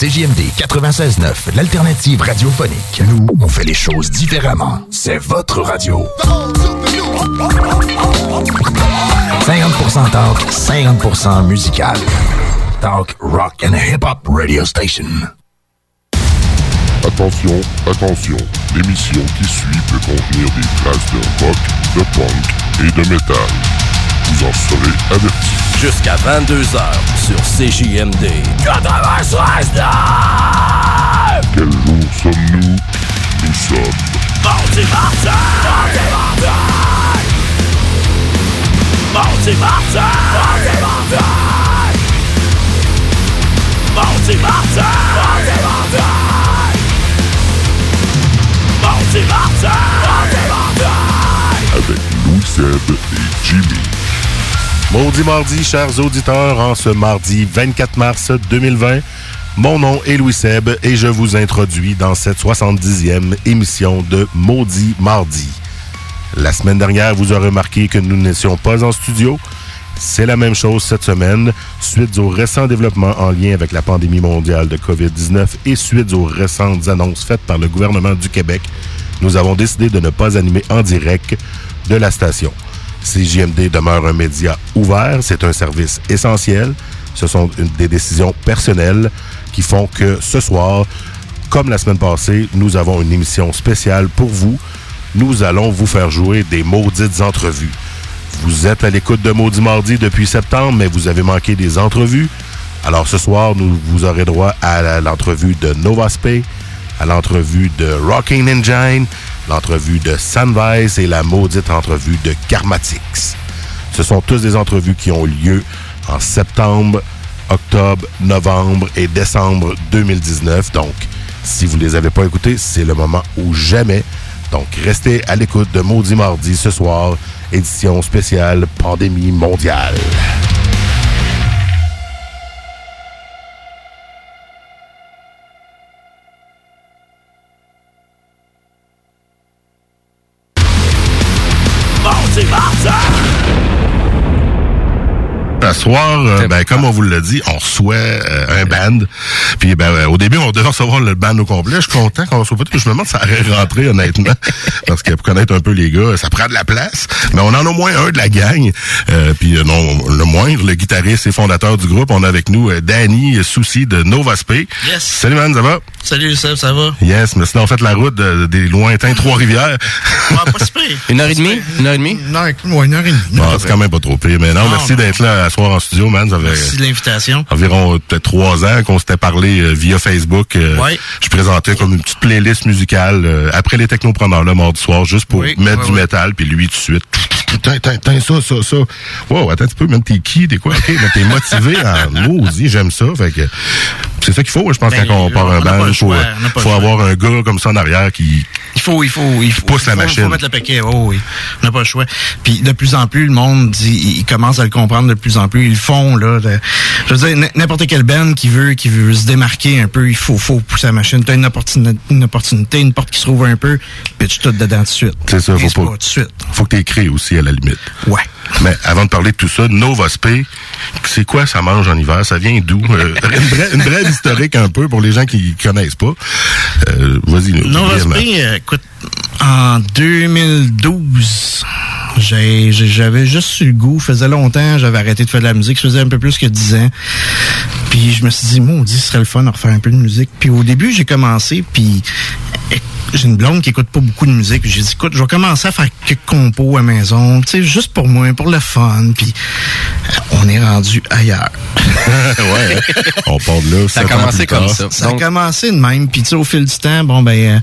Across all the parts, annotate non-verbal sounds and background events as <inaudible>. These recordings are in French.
CJMD 96.9, l'alternative radiophonique. Nous, on fait les choses différemment. C'est votre radio. 50% talk, 50% musical. Talk, rock and hip-hop radio station. Attention, attention, l'émission qui suit peut contenir des traces de rock, de punk et de métal vous en serez avertis. Jusqu'à 22h sur CJMD 96 Quel jour sommes-nous? Nous sommes. Avec Louis et Jimmy. Maudit mardi, chers auditeurs, en ce mardi 24 mars 2020. Mon nom est Louis Seb et je vous introduis dans cette 70e émission de Maudit Mardi. La semaine dernière, vous aurez remarqué que nous n'étions pas en studio. C'est la même chose cette semaine, suite aux récents développements en lien avec la pandémie mondiale de COVID-19 et suite aux récentes annonces faites par le gouvernement du Québec. Nous avons décidé de ne pas animer en direct de la station. CJMD demeure un média ouvert, c'est un service essentiel. Ce sont des décisions personnelles qui font que ce soir, comme la semaine passée, nous avons une émission spéciale pour vous. Nous allons vous faire jouer des maudites entrevues. Vous êtes à l'écoute de Maudit Mardi depuis septembre, mais vous avez manqué des entrevues. Alors ce soir, nous, vous aurez droit à l'entrevue de Novaspay, à l'entrevue de Rocking Engine, l'entrevue de Sunvice et la maudite entrevue de Karmatix. Ce sont tous des entrevues qui ont lieu en septembre, octobre, novembre et décembre 2019. Donc, si vous ne les avez pas écoutées, c'est le moment ou jamais. Donc, restez à l'écoute de Maudit Mardi ce soir, édition spéciale Pandémie mondiale. Soir, euh, ben, comme on vous l'a dit, on reçoit euh, un band. Puis ben, euh, au début, on devait recevoir le band au complet. Je suis content qu'on reçoive pas tout. Je me demande si ça aurait rentré, honnêtement. <laughs> parce que pour connaître un peu les gars, ça prend de la place. Mais on en a au moins un de la gang. Euh, puis euh, non, le moindre, le guitariste et fondateur du groupe. On a avec nous euh, Danny Soucy de Novaspay. Yes. Salut man, ça va? Salut Seb, ça va? Yes, mais sinon on fait la route de- des lointains Trois-Rivières. Ouais, pas si pire. Une heure et demie? Une heure et demie? Une heure, ouais, une heure et demie. Bon, c'est quand même pas trop pire. Mais non, Non, merci non. d'être là à soir en studio, man. Ça Merci de l'invitation. environ euh, peut-être trois ans qu'on s'était parlé euh, via Facebook. Euh, Ouais. Je présentais comme une petite playlist musicale euh, après les technopreneurs le mardi soir, juste pour Oui, mettre du métal, puis lui tout de suite. Putain, ça, ça, ça. Wow, attends un petit peu, même t'es qui, t'es quoi, ok, mais t'es motivé en <laughs> maudit, j'aime ça. Fait que c'est ça qu'il faut, je pense, Ben, quand on part un le il faut, euh, faut avoir un gars comme ça en arrière qui, Il faut, il faut, il faut. pousse la il faut- machine. Il faut mettre le paquet. Oh oui. On n'a pas le choix. Puis de plus en plus, le monde dit, il commence à le comprendre de plus en plus. Ils le font, là. de- je veux dire, n'importe quel band qui veut, qui veut se démarquer un peu, il faut, faut pousser la machine. T'as une opportunité, une opportunité, une porte qui se rouvre un peu, pitch tout dedans tout de suite. C'est ça, faut pas- de suite. faut que t'écris aussi à la limite. Ouais. Mais avant de parler de tout ça, Novaspay, c'est quoi ça mange en hiver? Ça vient d'où? Euh, <laughs> une, brève, historique un peu pour les gens qui connaissent pas. Euh, Vas-y, nous, Nova euh, écoute, en 2012, j'ai- j'ai- j'avais juste eu le goût, faisait longtemps, j'avais arrêté de faire de la musique, ça faisait un peu plus que 10 ans. Puis je me suis dit, maudit, ce serait le fun de refaire un peu de musique. Puis au début, j'ai commencé, puis j'ai une blonde qui écoute pas beaucoup de musique. J'ai dit, écoute, je vais commencer à faire quelques compos à maison, tu sais, juste pour moi, pour le fun. Puis euh, on est rendu ailleurs. <laughs> ouais, hein. on part de là. Ça a commencé comme ça. Ça Donc, a commencé de même, puis tu sais, au fil du temps, bon, ben, euh,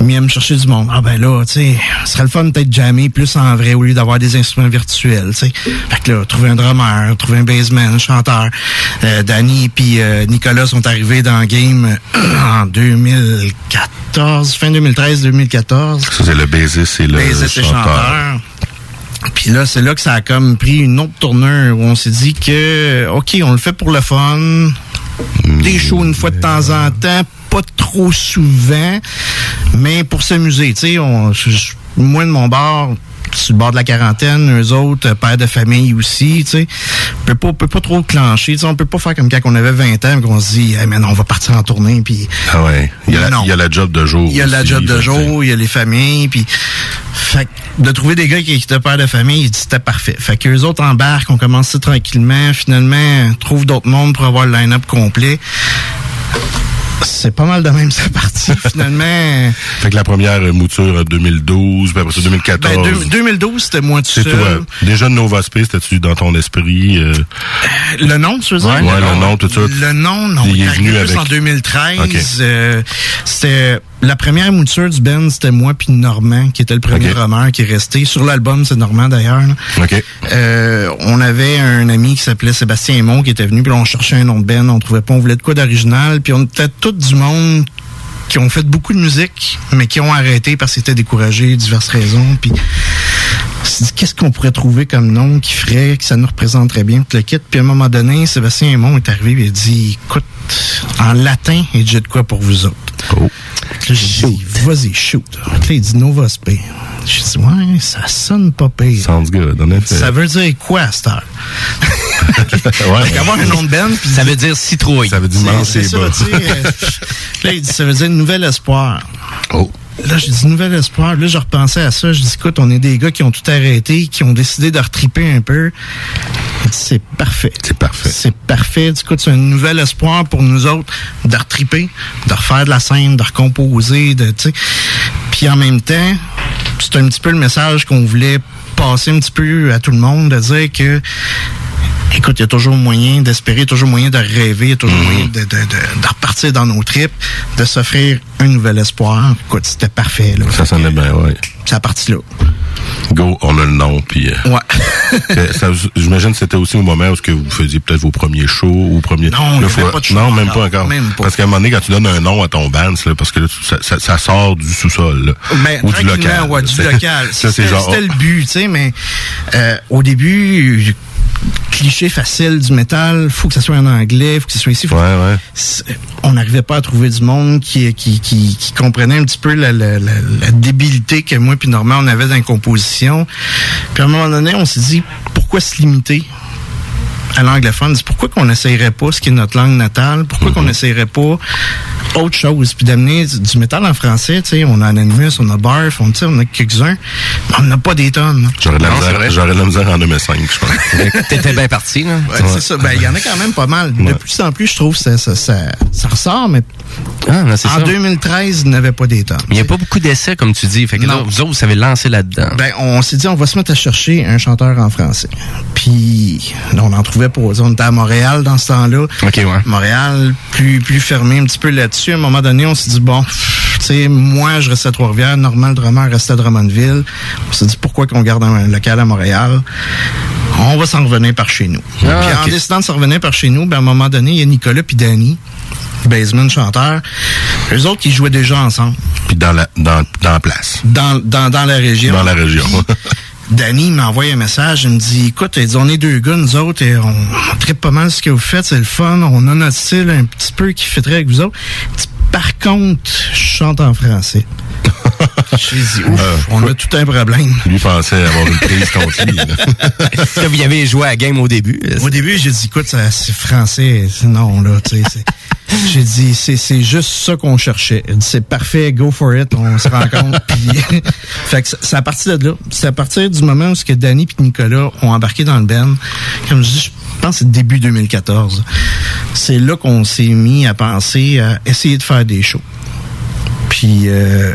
il vient me chercher du monde. Ah, ben là, tu sais, ce serait le fun peut-être jammer plus en vrai au lieu d'avoir des instruments virtuels, tu sais. Fait que là, trouver un drummer, trouver un bassman, un chanteur. Euh, Danny puis euh, Nicolas sont arrivés dans le game euh, en 2014, fin 2013-2014 Ça, c'est le bassiste et le bassiste et chanteur. chanteur. Puis là, c'est là que ça a comme pris une autre tournure où on s'est dit que, OK, on le fait pour le fun. Des shows une fois de temps en temps, pas trop souvent, mais pour s'amuser. Tu sais, moi de mon bar, sur le bord de la quarantaine, eux autres, euh, pères de famille aussi, tu sais. On peut pas, on peut pas trop clencher, tu sais. On peut pas faire comme quand on avait 20 ans, qu'on se dit, hey, mais non, on va partir en tournée, puis Ah ouais. Il y a, la, Non. il y a la job de jour. il y a la job de jour, il y a les familles, puis fait de trouver des gars qui étaient pères de famille, c'était parfait. Fait que les autres embarquent, on commence tranquillement, finalement, trouvent d'autres mondes pour avoir le line-up complet. C'est pas mal de même sa partie, <laughs> finalement. Fait que la première euh, mouture en 2012, puis après ça 2014. Ben, deux- 2012, c'était moi tout c'est seul. toi. Déjà Nova Space, c'était-tu dans ton esprit? euh, Le nom, tu veux dire? Ouais, le nom, tout ça. Le nom, non. Il est venu avec- en 2013. Ok. euh, c'était la première mouture du band, c'était moi puis Normand, qui était le premier Ok. drummer qui est resté. Sur l'album, c'est Normand d'ailleurs. Euh, on avait un ami qui s'appelait Sébastien Aymon qui était venu, puis on cherchait un nom de band, on trouvait pas, on voulait de quoi d'original, puis on était tout du monde qui ont fait beaucoup de musique, mais qui ont arrêté parce qu'ils étaient découragés, diverses raisons, puis qu'est-ce qu'on pourrait trouver comme nom qui ferait, que ça nous représenterait bien, tout le kit? Puis à un moment donné, Sébastien Aymon est arrivé et il a dit, écoute, en latin, il dit, j'ai de quoi pour vous autres. Oh. Dit, vas-y, shoot. Là, il dit, Nova Spé. J'ai dit, ouais, ça sonne pas pire. Sounds good, en effet. Ça veut dire quoi, à cette heure? <laughs> ouais. Fait avoir un nom de band, puis Ça veut dire citrouille. Ça veut dire c'est- non, c'est ça, <laughs> Là, il dit, ça veut dire nouvel espoir. Oh. Là, j'ai dit nouvel espoir. Là, je repensais à ça. Je dis, écoute, on est des gars qui ont tout arrêté, qui ont décidé de retriper un peu. C'est parfait. C'est parfait. C'est parfait. Du coup, c'est un nouvel espoir pour nous autres de retriper, de refaire de la scène, de recomposer, de, tu sais. Puis en même temps, c'est un petit peu le message qu'on voulait passer un petit peu à tout le monde, de dire que Écoute, il y a toujours moyen d'espérer, il y a toujours moyen de rêver, il y a toujours moyen de, de, de, de repartir dans nos tripes, de s'offrir un nouvel espoir. Écoute, c'était parfait. Là. Ça sonnait bien, ouais. C'est à partir là. Go, on a le nom, puis... euh, Ouais. <laughs> J'imagine que c'était aussi au moment où que vous faisiez peut-être vos premiers shows ou premiers... Non, il y Là, avait faut- pas de show Non, même pas encore. Même pas. Parce qu'à un moment donné, quand tu donnes un nom à ton band, là, parce que là, ça, ça- ça sort du sous-sol, Ben, ou du local. Ouais, du <laughs> local. C'était genre... c'était le but, tu sais, mais euh, au début, cliché facile du métal, faut que ça soit en anglais, faut que ça soit ici. faut- Ouais, ouais. C'est- On n'arrivait pas à trouver du monde qui, qui, qui, qui comprenait un petit peu la, la, la, la débilité que moi puis Normand on avait dans la composition. Puis à un moment donné, on s'est dit pourquoi se limiter à l'anglophone, pourquoi qu'on n'essayerait pas ce qui est notre langue natale, pourquoi qu'on n'essayerait pas autre chose, puis d'amener du, du métal en français, tu sais, on a Anonymous, on a Barf, on, tu sais, on a quelques-uns, mais on n'a pas des tonnes. J'aurais de la misère- vrai. j'aurais de la misère en 2005, je pense. T'étais bien parti, là. Ouais, C'est ça, ben il y en a quand même pas mal. De Ouais. plus en plus, je trouve, ça, ça, ça, ça ressort, mais Ah, non, en ça. 2013, il n'y avait pas des tonnes. Il n'y a pas beaucoup d'essais, comme tu dis. Fait que là, Non. vous autres, vous savez lancer là-dedans. Ben, on s'est dit, on va se mettre à chercher un chanteur en français. Puis, là, on en trouvait pas. On était à Montréal dans ce temps-là. OK, ouais. Montréal, plus, plus fermé un petit peu là-dessus. À un moment donné, on s'est dit, bon, pff, sais, moi, je restais à Trois-Rivières. Normal Drummer restait à Drummondville. On s'est dit, pourquoi qu'on garde un local à Montréal? On va s'en revenir par chez nous. Ah, puis, en décidant de s'en revenir par chez nous, ben, à un moment donné, il y a Nicolas puis Danny, Baseman, chanteur. Eux autres, ils jouaient déjà ensemble. Puis dans la, dans, dans la place. Dans, dans, dans la région. Dans la région. Danny m'envoie un message, il me dit écoute, dit, on est deux gars, nous autres, et on, tripe pas mal ce que vous faites, c'est le fun, on a notre style un petit peu qui fitterait avec vous autres. Par contre, je chante en français. <laughs> J'ai dit ouf, Euh, on a tout un problème. Lui pensait avoir une prise contre lui. vous y avez joué à la game au début? Au début, j'ai dit écoute, c'est français, non là, tu sais. c'est- J'ai dit c'est c'est juste ça qu'on cherchait. Il dit, C'est parfait, go for it, on se rencontre. <laughs> puis fait que c'est- à partir de là, c'est à partir du moment où ce que Danny et Nicolas ont embarqué dans le band. Comme je dis, je pense que c'est début 2014. C'est là qu'on s'est mis à penser à essayer de faire des shows. Puis, euh,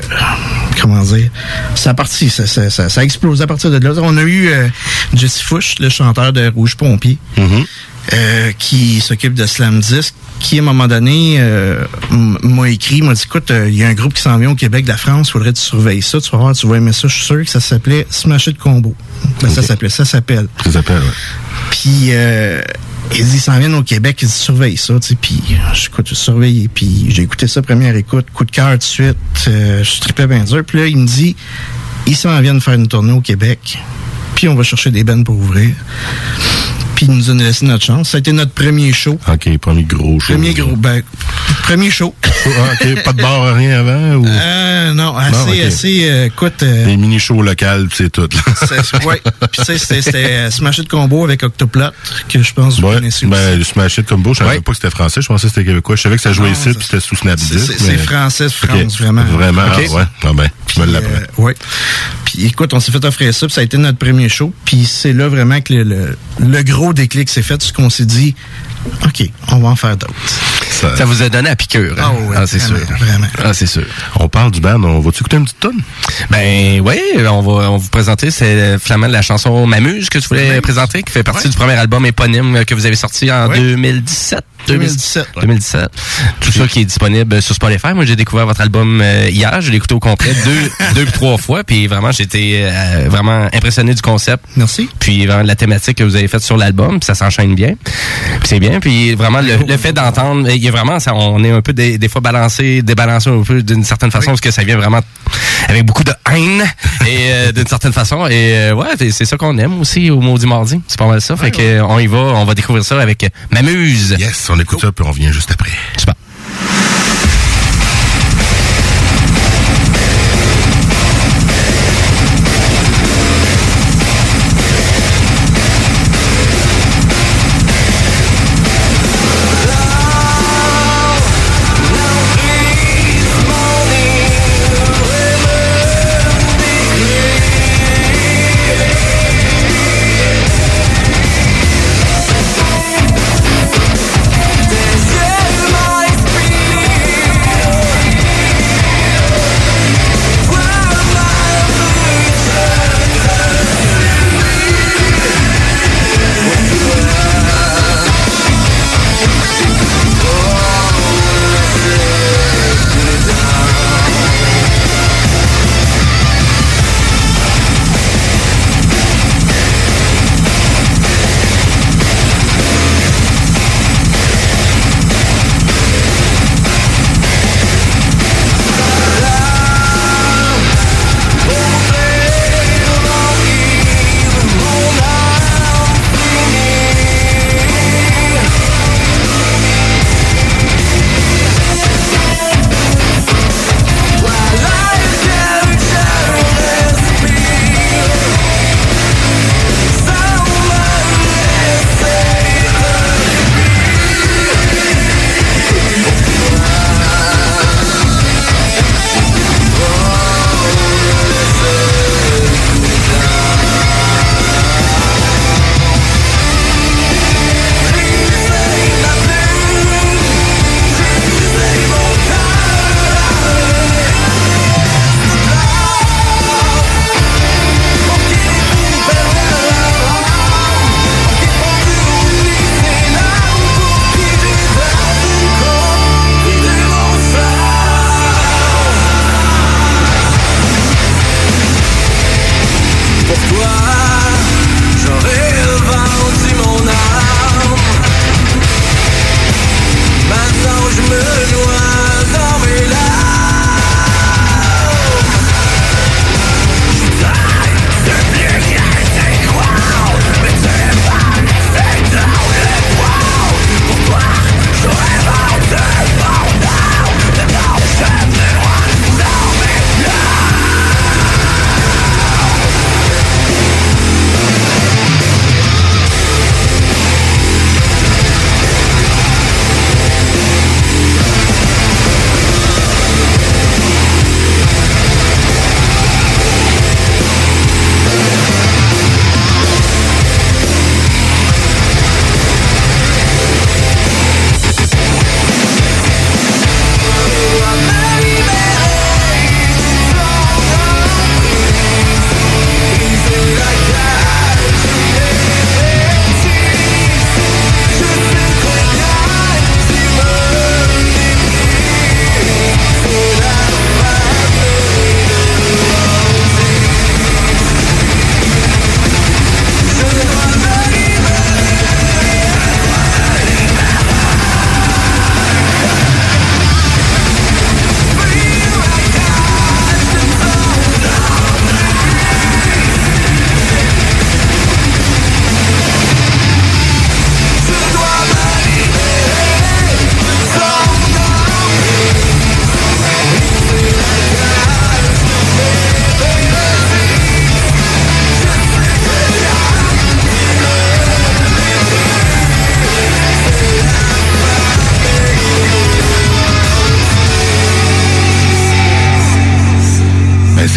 comment dire, ça a parti, ça, ça, ça, explosé à partir de là. On a eu euh, Jesse Fush, le chanteur de Rouge Pompier, Mhm. Euh, qui s'occupe de Slam Disc, qui à un moment donné euh, m'a écrit, m'a dit, écoute, euh, il y a un groupe qui s'en vient au Québec de la France, faudrait que tu surveilles ça, tu vas voir, tu vas aimer ça, je suis sûr que ça s'appelait Smash It Combo. Ben, Ça s'appelait, ça s'appelle. Ça s'appelle, ouais. Puis il dit, ils s'en viennent au Québec, ils disent, surveille ça, tu sais. Puis j'écoute, je surveillé. Puis j'ai écouté ça première écoute, coup de cœur tout de suite. Je tripais bien dur. Puis là, il me dit, ils s'en viennent faire une tournée au Québec. Puis on va chercher des bands pour ouvrir. Puis il nous a laissé notre chance. Ça a été notre premier show. OK, premier gros show. Premier gros, ben, Premier show. <laughs> Ah, OK. Pas de bar, rien avant? Ou... Euh, non, assez, assez, euh, écoute, euh, Des mini-shows locales, c'est tout. <laughs> ouais. Puis tu sais, c'était- euh, Smash It Combo avec Octoplot, que je pense que vous Ouais, connaissez aussi. ben, le Smash It Combo, je savais Ouais. pas que c'était français, je pensais que c'était québécois. Je savais que ça jouait Non, ici, puis c'était sous Snapdisk. c'est mais- français. France, vraiment. Vraiment, ah, ouais. Ah ben, tu me Puis, l'apprends. ouais. Puis écoute, on s'est fait offrir ça, puis ça a été notre premier show. Puis c'est là vraiment que le, le, le gros déclic s'est fait, ce qu'on s'est dit, OK, on va en faire d'autres. Ça- Ça vous a donné à piqûre. hein? Ah ouais, ah, c'est sûr. vraiment. Ah, c'est sûr. On parle du band, on va-tu écouter une petite tonne? Ben oui, on va, on vous présenter, c'est Flamand de la chanson M'amuse que tu voulais M'amuse. présenter, qui fait partie Ouais. du premier album éponyme que vous avez sorti en Ouais. 2017. 2017, ouais. 2017. Tout ça qui est disponible sur Spotify. Moi, j'ai découvert votre album euh, hier. Je l'ai écouté au complet deux, <laughs> deux trois fois. Puis vraiment, j'étais euh, vraiment impressionné du concept. Merci. Puis vraiment la thématique que vous avez faite sur l'album, ça s'enchaîne bien. Puis c'est bien. Puis vraiment le, le fait d'entendre, il y a vraiment, ça, on est un peu des, des fois balancé, débalancé un peu d'une certaine façon, parce que ça vient vraiment avec beaucoup de haine et euh, d'une certaine façon. Et euh, ouais, c'est- ça qu'on aime aussi au Maudit Mardi. C'est pas mal ça. Fait que euh, on y va, on va découvrir ça avec M'amuse. Yes, on écoute ça, puis on revient juste après. Super. Des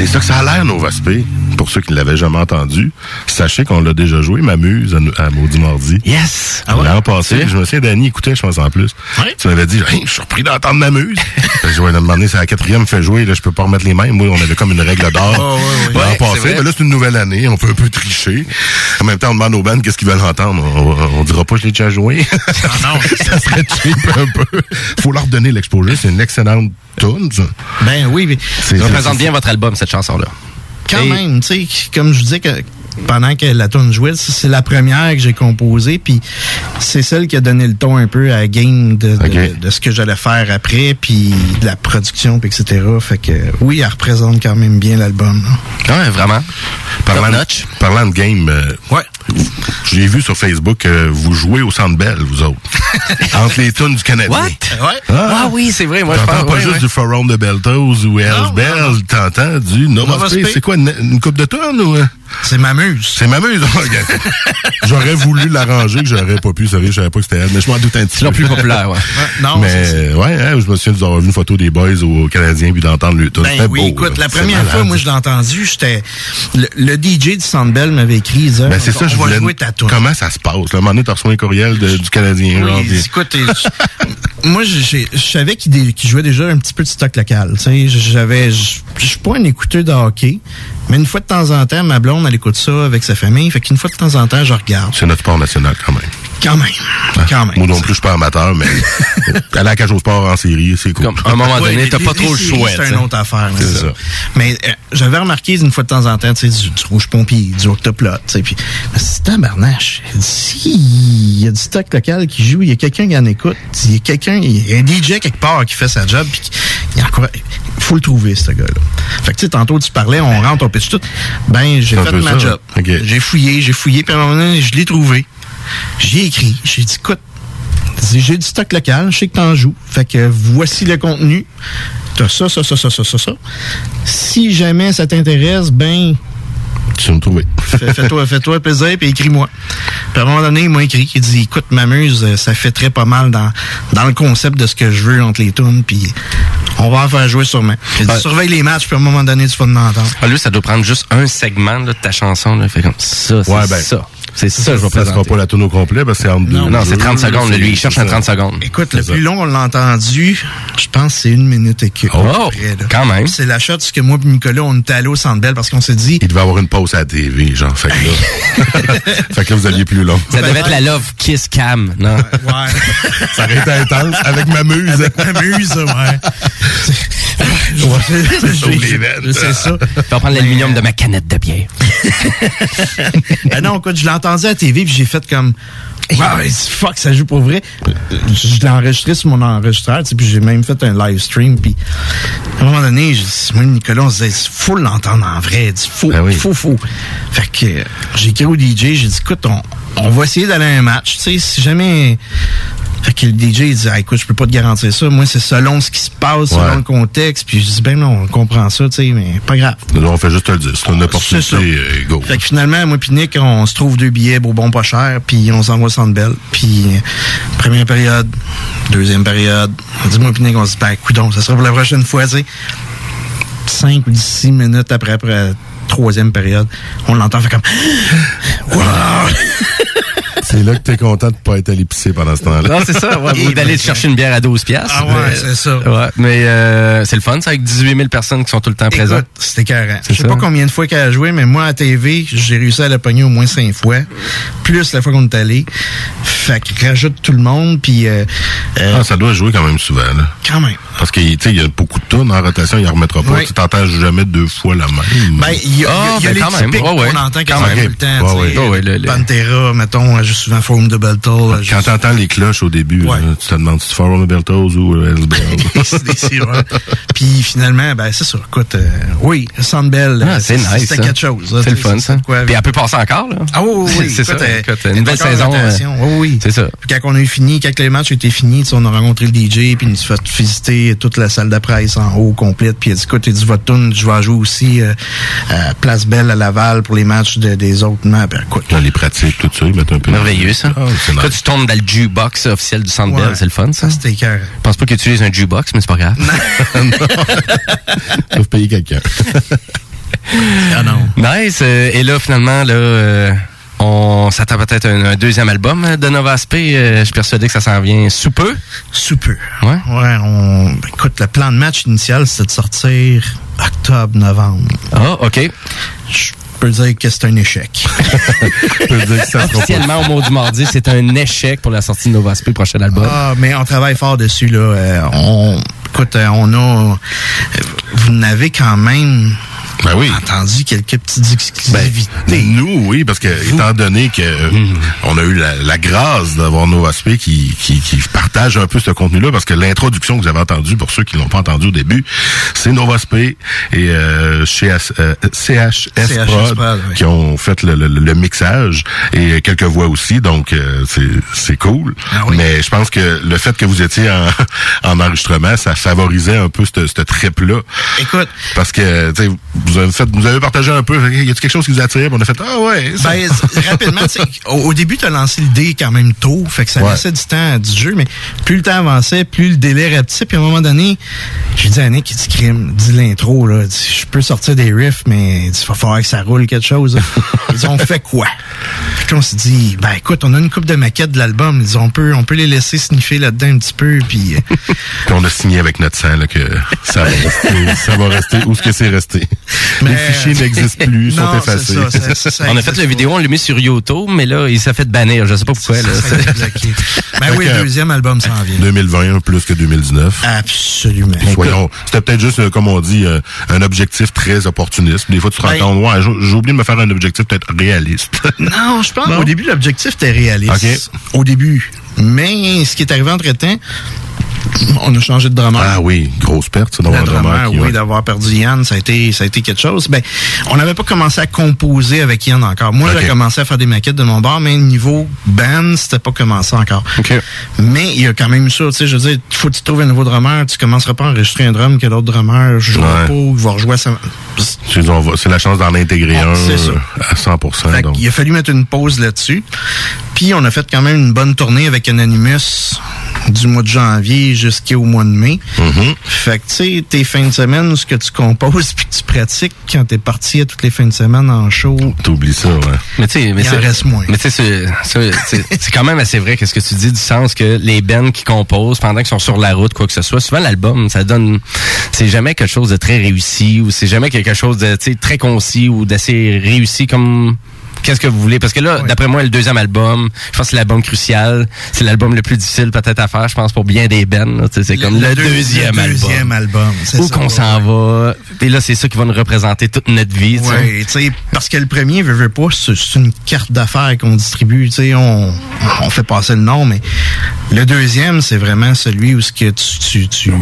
c'est ça que ça a l'air, Nova Spé. Pour ceux qui ne l'avaient jamais entendu, sachez qu'on l'a déjà joué, M'amuse, à, à Maudit Mardi. Yes! Ah ouais? L'an passé, je me souviens, Danny écoutait, je pense, en plus. Ouais. Tu m'avais dit, hey, je suis surpris d'entendre M'amuse. <laughs> Je vais demander, c'est la quatrième fait jouer, là, je peux pas remettre les mêmes. Moi, on avait comme une règle d'or. Oh, ouais. L'an passé, mais là, c'est une nouvelle année, on peut un peu tricher. En même temps, on demande aux bandes qu'est-ce qu'ils veulent entendre. On, on dira pas, je l'ai déjà joué. Ah non, <laughs> ça serait cheap un peu. Faut leur donner l'exposure, c'est une excellente tune, ben oui, mais Ça représente bien votre album, cette chanson-là. Quand Et- même, tu sais, comme je disais que pendant que la tune jouait, c'est la première que j'ai composée, puis c'est celle qui a donné le ton un peu à la game de, de, ce que j'allais faire après, puis de la production, puis etc. Fait que oui, elle représente quand même bien l'album. là. Ouais, vraiment. Parlant, parlant de game, euh, Ouais. J'ai vu sur Facebook que vous jouez au Centre Bell, vous autres. <laughs> entre les tunes du Canadien. What? Ouais. Ah, oui, c'est vrai. Moi, je pense pas ouais, juste ouais. du Forum de Beltos ou Hells Bell, t'entends du Nova Nova Space. C'est quoi, une, une coupe de tonnes ou... euh? C'est m'amuse. C'est m'amuse. <laughs> J'aurais voulu l'arranger, que j'aurais pas pu, sérieux, je savais pas que c'était elle, mais je m'en doute un petit C'est peu. plus populaire, ouais. <laughs> Non, c'est. Mais ouais, hein, je me souviens d'avoir vu une photo des boys au Canadien puis d'entendre le tune. Ben oui, beau, écoute, là. la C'est première fois, moi, je l'ai entendu, j'étais... Le, le DJ du Sandbell m'avait écrit, Ben c'est ça, je jouer ta. Comment ça se passe? Là, un moment donné, t'as reçu un courriel de- du Canadien. genre, Oui, écoute, <laughs> moi, je savais qu'il jouait déjà un petit peu de stock local. J'avais, je je suis pas un écouteur de hockey, mais une fois de temps en temps, ma blonde, elle écoute ça avec sa famille. Fait qu'une fois de temps en temps, je regarde. C'est notre sport national quand même. Quand même, quand même. Moi non plus, je suis pas amateur, mais <laughs> aller à la cage au sport en série, c'est cool. Comme, à un moment Ouais, donné, t'as pas les- trop le choix. C'est une autre affaire. là, C'est ça. Mais euh, j'avais remarqué une fois de temps en temps, tu sais, du, du rouge pompier, du octoplot, tu sais, puis c'est tabarnache. Si il y a du stock local qui joue, il y a quelqu'un qui en écoute, il y a quelqu'un, il y a un DJ quelque part qui fait sa job, puis il y a encore, faut le trouver ce gars-là. Fait que tu sais, tantôt tu parlais, on rentre, on pitch tout. Ben j'ai fait peu ma ça. job. J'ai fouillé, j'ai fouillé, puis à un moment donné, je l'ai trouvé. J'ai écrit, j'ai dit, écoute, j'ai du stock local, je sais que t'en joues. Fait que voici le contenu. T'as ça, ça, ça, ça, ça, ça, ça. Si jamais ça t'intéresse, ben, Tu vas me trouver. fais- fais-toi, <laughs> fais-toi plaisir puis écris-moi. Puis à un moment donné, il m'a écrit, il dit, écoute, m'amuse, euh, ça fait très pas mal dans, dans le concept de ce que je veux entre les tunes, puis on va en faire jouer sûrement. J'ai dit, surveille les matchs, puis à un moment donné, tu vas en entendre. Ah, lui, ça doit prendre juste un segment là, de ta chanson. Là. Fait comme ça, c'est Ouais, ben, ça. C'est ça, que je vais Ça sera présenter. pas la tune au complet parce que c'est entre deux. Non, c'est 30 jeux, secondes. Lui, il cherche un ça. 30 secondes. Écoute, le plus long, on l'a entendu, je pense que c'est une minute et quelques. Oh, près, là. quand même. C'est la shot que moi et Nicolas, on était allés au Centre Bell parce qu'on s'est dit, Il devait avoir une pause à la TV, genre. Fait que là, <laughs> fait que là vous alliez plus long. Ça devait être la Love Kiss Cam, non? ouais, <laughs> Ça aurait été intense avec ma muse. m'amuse, ouais. <laughs> Sur les veines. C'est ça. Je vais prendre l'aluminium de ma canette de bière. Ah non, écoute, je l'ai entendu à la TV puis j'ai fait comme Wow, fuck, ça joue pour vrai. Je l'ai enregistré sur mon enregistreur, puis j'ai même fait un live stream. Puis à un moment donné, moi et Nicolas, on se disait, faut l'entendre en vrai. Il dit, faut, Ben oui. faut, faut. Fait que euh, j'ai écrit au DJ, j'ai dit, écoute, on, on va essayer d'aller à un match. Tu sais, si jamais. Fait que le DJ il dit, ah, écoute, je peux pas te garantir ça. Moi, c'est selon ce qui se passe, selon le contexte. Puis je dis, ben non, on comprend ça, tu sais, mais pas grave. Nous, on fait juste te le dire. C'est une opportunité, euh, go. Fait que finalement, moi pis Nick, on se trouve deux billets beau bon pas cher, puis on s'envoie au Centre Bell. Puis euh, première période, deuxième période, on dit moi Nick, on se dit ben coudon, ça sera pour la prochaine fois, tu sais. Cinq ou six minutes après, après troisième période, on l'entend faire comme Wow! <laughs> C'est là que t'es content de pas être allé pisser pendant ce temps-là. Non, c'est ça. Ouais, ou d'aller te chercher une bière à 12 piastres. Ah ouais, c'est ça. Ouais, mais euh, c'est le fun, ça, avec 18 000 personnes qui sont tout le temps présentes. C'était carré. Je sais ça. pas combien de fois qu'elle a joué, mais moi, à TV, j'ai réussi à la pogner au moins cinq fois. Plus la fois qu'on est allé. Fait que rajoute tout le monde, puis euh, euh, Ah, ça doit jouer quand même souvent, là. quand même. Parce que, tu sais, il y a beaucoup de tunes en rotation, il en remettra pas. Oui. Tu t'entends jamais deux fois la même. Ben, il y a, Ah, il y a ben, les typiques Ouais, ouais. qu'on entend Quand même. tout le temps. Ouais, le- le- Pantera, mettons, juste souvent Forum de Battle. Quand t'entends les cloches au début, là, tu te demandes si c'est Forum Beltos ou euh, <laughs> sirop. Puis finalement, ben c'est ça. Écoute, euh, oui, Sandbell, Ah, c'est nice. C'était ça. quelque chose. là, C'est le fun, ça. de Puis elle peut passer encore, là. Ah oui, <laughs> c'est ça. Euh, une belle saison. euh, Oui, oui. C'est ça. Puis quand on a eu fini, quand les matchs étaient finis, on a rencontré le DJ, puis il nous a fait visiter toute la salle de presse en haut complète. Puis il a dit, écoute, il dit, votre tune, je vais jouer aussi euh, à Place Belle à Laval pour les matchs de- des autres maps. Ben, écoute, Dans les pratiques, tout ça, ils mettent un peu. Merveilleux, ça. Ah, Toi, nice. tu tombes dans le jukebox officiel du Centre Ouais. Bell. C'est le fun, ça. ça, c'était. Je pense pas qu'ils utilisent un jukebox, mais c'est pas grave. Ils <laughs> peuvent <laughs> payer quelqu'un. Ah non. Nice. euh, et là, finalement, là, euh, on s'attend peut-être à un, un deuxième album de Nova Aspect. Euh, je suis persuadé que ça s'en vient sous peu. Sous peu. Ouais. Ouais, on. ben, Écoute, le plan de match initial, c'était de sortir octobre-novembre. Ah, OK. Je peux dire que c'est un échec. <laughs> Je peux dire que ça sera pas- Officiellement, au mot du mardi, c'est un échec pour la sortie de Nova Aspect, le prochain album. Ah, mais on travaille fort dessus, là. Euh, on, écoute, euh, on a. Vous n'avez quand même Ben oui. entendu quelques petites exclusivités. Ben, Nous, oui, parce que étant donné que euh, on a eu la, la grâce d'avoir Novaspé qui, qui, qui partage un peu ce contenu-là, parce que l'introduction que vous avez entendue, pour ceux qui l'ont pas entendu au début, c'est Novaspé et euh, chez euh, CHS, CHS Prod, Prod, oui. qui ont fait le, le- le mixage et quelques voix aussi, donc euh, c'est c'est cool. Ah oui. Mais je pense que le fait que vous étiez en, <laughs> en enregistrement, ça favorisait un peu ce trip-là. Écoute, Parce que, tu sais, vous avez fait, vous avez partagé un peu. Y a quelque chose qui vous attire? On a fait, ah ouais, ça. Ben, <laughs> rapidement, tu sais, au, au début, tu as lancé l'idée quand même tôt, fait que ça Ouais. laissait du temps du jeu, mais plus le temps avançait, plus le délai rapetissait, puis à un moment donné, j'ai dit à Nick, il dit, crime, dis l'intro, là, je peux sortir des riffs, mais il va falloir que ça roule quelque chose. <laughs> là. Il dit, on fait quoi? Puis on s'est dit, ben écoute, on a une coupe de maquettes de l'album, il dit, on peut, on peut les laisser sniffer là-dedans un petit peu, puis... euh, Puis on a signé avec notre sang là, que ça va rester, ça va rester où ce que c'est resté. Les Mais- fichiers n'existent plus, sont non, c'est effacés. ça, ça- ça- ça on a fait la vidéo, on l'a mis sur YouTube, mais là, il s'est fait bannir. Je sais pas pourquoi. Là. Ben oui, le deuxième album s'en vient. 2020 plus que 2019. Absolument. Soyons, c'était peut-être juste, euh, comme on dit, euh, un objectif très opportuniste. Des fois, tu te rends Ben- compte, ouais, j'ai oublié de me faire un objectif peut-être réaliste. <laughs> Non, je pense qu'au début, l'objectif était réaliste. Ok. Au début. Mais ce qui est arrivé entre-temps, <laughs> on a changé de drummer. ah oui, grosse perte, d'avoir Le un drummer oui, d'avoir perdu Yann, ça a été, ça a été quelque chose. Ben, on n'avait pas commencé à composer avec Yann encore. Moi, j'ai commencé à faire des maquettes de mon bar, mais niveau band, c'était pas commencé encore. Mais il y a quand même ça, tu sais, je veux dire, faut que tu trouves un nouveau drummer, tu commenceras pas à enregistrer un drum que l'autre drummer jouera Ouais. pas ou va rejouer sa... C'est la chance d'en intégrer Ah, un à 100 Fait donc. il a fallu mettre une pause là-dessus. Puis on a fait quand même une bonne tournée avec Anonymous du mois de janvier jusqu'au mois de mai. Mhm. Fait que tu sais, tes fins de semaine, ce que tu composes <laughs> puis que tu pratiques quand t'es parti à toutes les fins de semaine en show, T'oublies ça, ouais. Mais tu sais, mais Il en c'est- reste moins. Mais tu sais, c'est- c'est c'est- <laughs> c'est quand même assez vrai qu'est-ce que tu dis du sens que les bands qui composent pendant qu'ils sont sur la route, quoi que ce soit, souvent l'album, ça donne, c'est jamais quelque chose de très réussi ou c'est jamais quelque chose de, tu sais, très concis ou d'assez réussi comme Qu'est-ce que vous voulez? Parce que là, d'après moi, le deuxième album, je pense que c'est l'album crucial. C'est l'album le plus difficile peut-être à faire, je pense, pour bien des sais, C'est comme le, deuxième, le album. deuxième album. c'est Où qu'on ouais. s'en va. Et là, c'est ça qui va nous représenter toute notre vie. tu sais. Ouais, tu sais, parce que le premier, veut, veut pas, c'est une carte d'affaires qu'on distribue, tu sais, on, on fait passer le nom, mais le deuxième, c'est vraiment celui où ce que tu, tu, tu,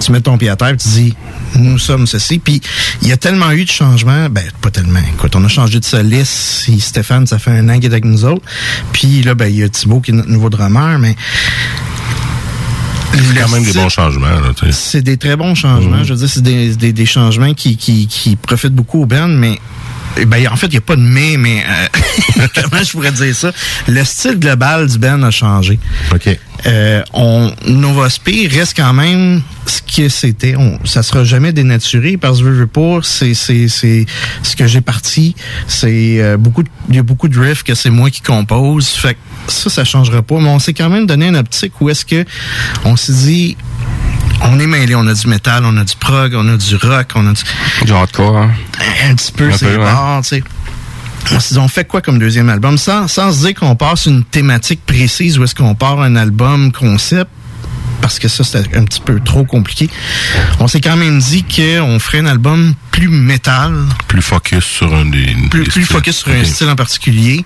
tu mets ton pied à terre, et tu dis, nous sommes ceci, puis il y a tellement eu de changements, ben, pas tellement, écoute, on a changé de soliste, Stéphane, ça fait un an qu'il est avec nous autres, puis là, ben, il y a Thibaut qui est notre nouveau drummer, mais... C'est quand même des bons changements, c'est des très bons changements. Je veux dire, c'est des, des, des changements qui, qui, qui profitent beaucoup aux bands, mais eh ben, en fait, il n'y a pas de mais, mais euh, <laughs> comment je pourrais dire ça? Le style global du band a changé. OK. Euh, on, Novospé reste quand même ce que c'était. On, ça sera jamais dénaturé parce que je veux pas, c'est, c'est, c'est ce que j'ai parti. C'est euh, beaucoup, de- il y a beaucoup de riffs que c'est moi qui compose. Fait que ça, ça changera pas. Mais on s'est quand même donné une optique où est-ce que on s'est dit, on est mêlé, on a du métal, on a du prog, on a du rock, on a du, Du hardcore. hein. un petit peu Un c'est peu, ouais. barres, tu sais. On s'est dit, on fait quoi comme deuxième album? Sans, sans se dire qu'on sur une thématique précise ou est-ce qu'on part un album concept, parce que ça, c'était un petit peu trop compliqué. On s'est quand même dit qu'on ferait un album plus métal, Plus focus sur un des. plus, des plus styles. focus sur un style en particulier,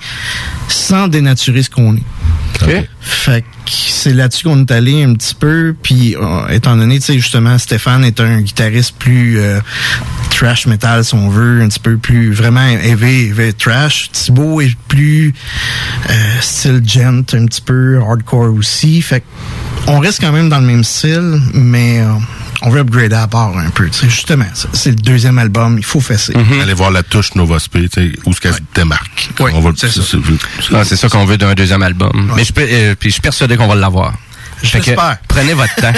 sans dénaturer ce qu'on est. Fait que c'est là-dessus qu'on est allé un petit peu, puis euh, étant donné, tu sais, justement, Stéphane est un guitariste plus euh, trash metal, si on veut, un petit peu plus vraiment heavy, heavy trash. Thibaut est plus euh, style gent, un petit peu hardcore aussi. Fait que on reste quand même dans le même style, mais euh, on veut upgrader à part un peu. tu sais, justement, c'est- c'est le deuxième album, il faut fesser. Allez voir la touche Novospé, tu sais, où ce qu'elle se démarque. Va c'est ça. Ah, c'est ça qu'on veut d'un deuxième album. Mais je, peux- euh, puis je suis persuadé qu'on va l'avoir. Je l'espère. Prenez votre temps.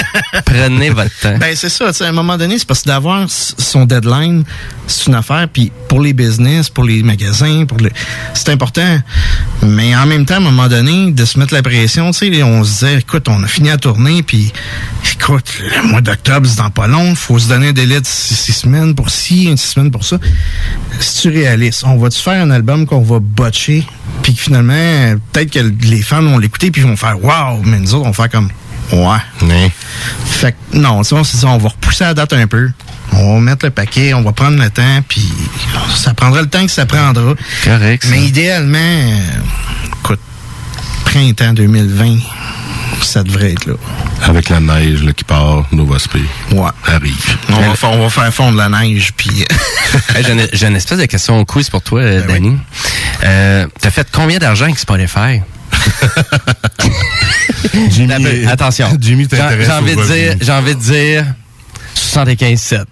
prenez votre temps. Ben c'est ça, à un moment donné, c'est parce que d'avoir son deadline, c'est une affaire, puis pour les business, pour les magasins, pour le, c'est important. Mais en même temps, à un moment donné, de se mettre la pression, tu sais, on se disait, écoute, on a fini à tourner, puis écoute, le mois d'octobre, c'est dans pas long, faut se donner un délai de six, semaines pour ci, six semaines pour ça. Si tu réalises, on va-tu faire un album qu'on va botcher, puis finalement, peut-être que les fans vont l'écouter, puis ils vont faire, wow, mais nous autres, on va faire comme, Ouais. Fait que, non, on s'est dit, on va repousser la date un peu. On va mettre le paquet, on va prendre le temps, puis ça prendra le temps que ça prendra. Correct. Mais idéalement, euh, écoute, printemps 2020, ça devrait être là. Avec la neige là, qui part, Nova Spé ouais. arrive. On va, faire, on va faire fondre la neige, puis... <laughs> J'ai une espèce de question quiz pour toi, ben Danny. Oui. Euh, T'as fait combien d'argent avec Spotify? <laughs> Jimmy, attention. Jimmy J'ai envie de dire, j'ai envie de dire 75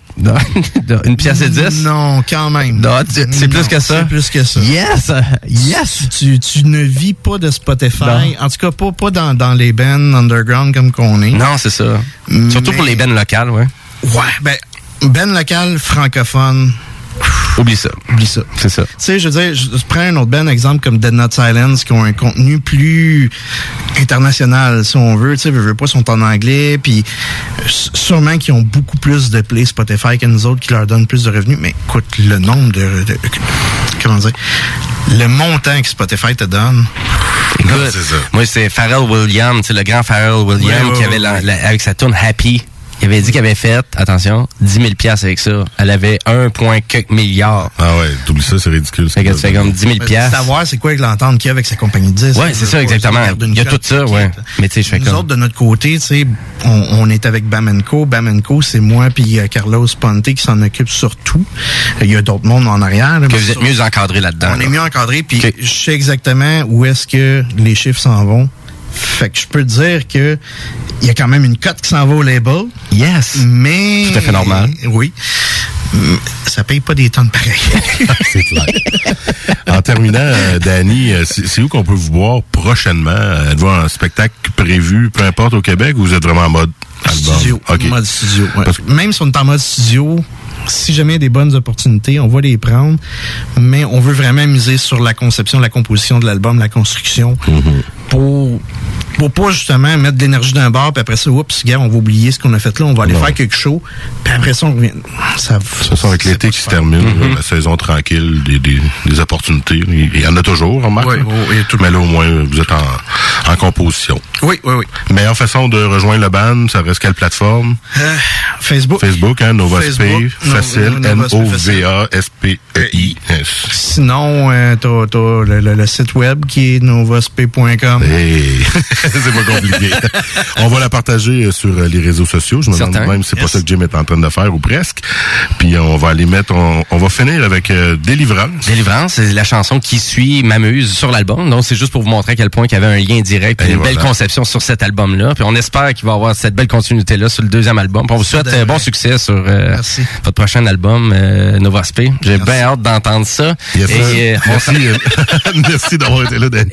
Une pièce et 10? Non, quand même. C'est plus que ça? C'est plus que ça. Yes! Yes! Tu, tu ne vis pas de Spotify. En tout cas, pas, pas dans, dans les bands underground comme qu'on est. Non, c'est ça. Surtout pour les bands locales, ouais. Ouais, ben, band local francophone, Oublie ça. Oublie ça. C'est ça. Tu sais, je veux dire, je prends un autre band, exemple comme Dead Not Silence, qui ont un contenu plus international, si on veut. Tu sais, je veux pas, sont en anglais, puis sûrement qu'ils ont beaucoup plus de play Spotify que nous autres, qui leur donnent plus de revenus. Mais écoute, le nombre de, comment dire, le montant que Spotify te donne. Écoute, moi, c'est Pharrell Williams, le grand Pharrell Williams, qui avait avec sa tune Happy. Il avait dit qu'elle avait fait, attention, 10 000 avec ça. Elle avait 1, quelques milliards. Ah ouais, t'oublies ça, c'est ridicule. C'est que comme 10 000 Savoir c'est quoi avec l'entente qu'il y a avec sa compagnie de disques. Ouais, c'est ça, exactement. Il y a tout ça, ouais. Mais tu sais, je fais Nous autres, de notre côté, tu sais, on, on, est avec Bamenco. Bamenco, c'est moi puis euh, Carlos Ponte qui s'en occupe surtout. Il y a d'autres mondes en arrière. que vous êtes mieux encadré là-dedans. On est mieux encadré, puis je sais exactement où est-ce que les chiffres s'en vont. Fait que je peux dire que il y a quand même une cote qui s'en va au label. Yes. Mais. Tout à fait normal. Oui. Ça paye pas des tonnes pareilles. <laughs> c'est clair. en terminant, euh, Danny, euh, c'est où qu'on peut vous voir prochainement? Êtes-vous un spectacle prévu, peu importe, au Québec, ou vous êtes vraiment en mode album? Studio. Mode studio. Ouais. Même si on est en mode studio, si jamais il y a des bonnes opportunités, on va les prendre, mais on veut vraiment miser sur la conception, la composition de l'album, la construction, mm-hmm. Pour pour pas justement mettre de l'énergie d'un bar, puis après ça, oups, gars, on va oublier ce qu'on a fait là, on va aller faire quelque chose, puis après ça, on revient. Ça, ça sent avec l'été qui se termine, mm-hmm. la saison tranquille, des, des, des, opportunités. Il y en a toujours, remarque. Oui, oui, tout Mais là, au moins, vous êtes en, en composition. Oui, oui, oui. Meilleure façon de rejoindre le band, ça reste quelle plateforme? Euh, Facebook. Facebook, hein, Nova Facile, N-O-V-A-S-P-E-I. Sinon, euh, t'as, t'as le, le, site web qui est novasp.com. Hey. <laughs> c'est pas compliqué. on va la partager sur les réseaux sociaux. Je me demande même si c'est pas ça que Jim est en train de faire ou presque. Puis on va aller mettre, on, on va finir avec euh, Délivrance. Délivrance, c'est la chanson qui suit M'amuse sur l'album. Donc c'est juste pour vous montrer à quel point il y avait un lien direct, et une belle conception sur cet album-là. Puis on espère qu'il va avoir cette belle continuité-là sur le deuxième album. Puis on vous souhaite euh, bon succès sur euh, votre prochain album, euh, Nova Sp. J'ai bien hâte d'entendre ça. Yes, et, Merci, <laughs> Merci d'avoir été là, Danny.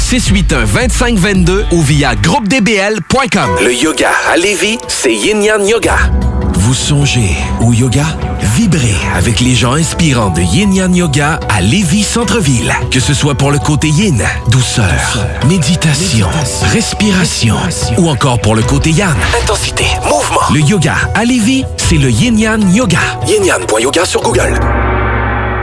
681 2522 ou via groupedbl.com. Le yoga à Lévis, c'est Yin Yang Yoga. Vous songez au yoga? Vibrez avec les gens inspirants de Yin Yang Yoga à Lévis Centre-Ville. Que ce soit pour le côté yin, douceur, méditation, respiration, ou encore pour le côté yang, Intensité, mouvement. le yoga à Lévis, c'est le Yin Yang Yoga. Yin sur Google.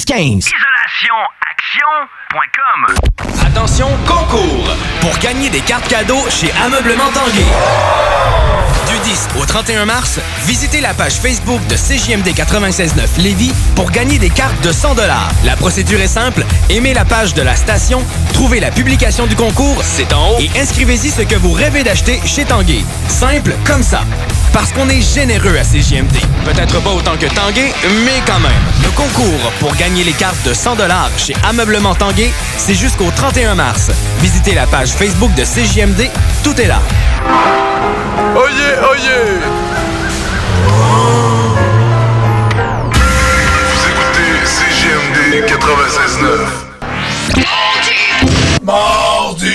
Isolation 1515. Attention, concours! Pour gagner des cartes cadeaux chez Ameublement Tanguay. Du 10 au 31 mars, visitez la page Facebook de CJMD 96.9 Lévis pour gagner des cartes de 100 La procédure est simple. Aimez la page de la station, trouvez la publication du concours, c'est en haut, et inscrivez-y ce que vous rêvez d'acheter chez Tanguay. Simple comme ça. Parce qu'on est généreux à CJMD. Peut-être pas autant que Tanguay, mais quand même. Le concours pour gagner les cartes de 100 chez Ameublement Tanguay, c'est jusqu'au 31 mars. Visitez la page Facebook de CJMD, tout est là. Oyez, oyez Vous écoutez CGMD 96.9. Mardi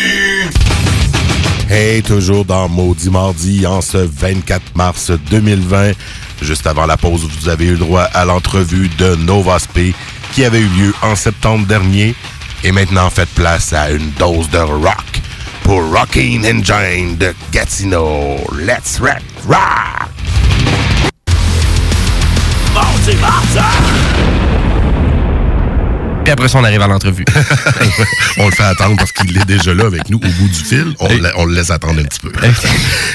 Hey, toujours dans Maudit Mardi en ce 24 mars 2020. Juste avant la pause, vous avez eu le droit à l'entrevue de Nova Sp qui avait eu lieu en septembre dernier. Et maintenant, faites place à une dose de rock pour Rocking Engine de Gatineau. Let's rock! rock! Après ça, on arrive à l'entrevue. <laughs> on le fait attendre parce qu'il est déjà là avec nous au bout du fil. On, le- on le laisse attendre un petit peu.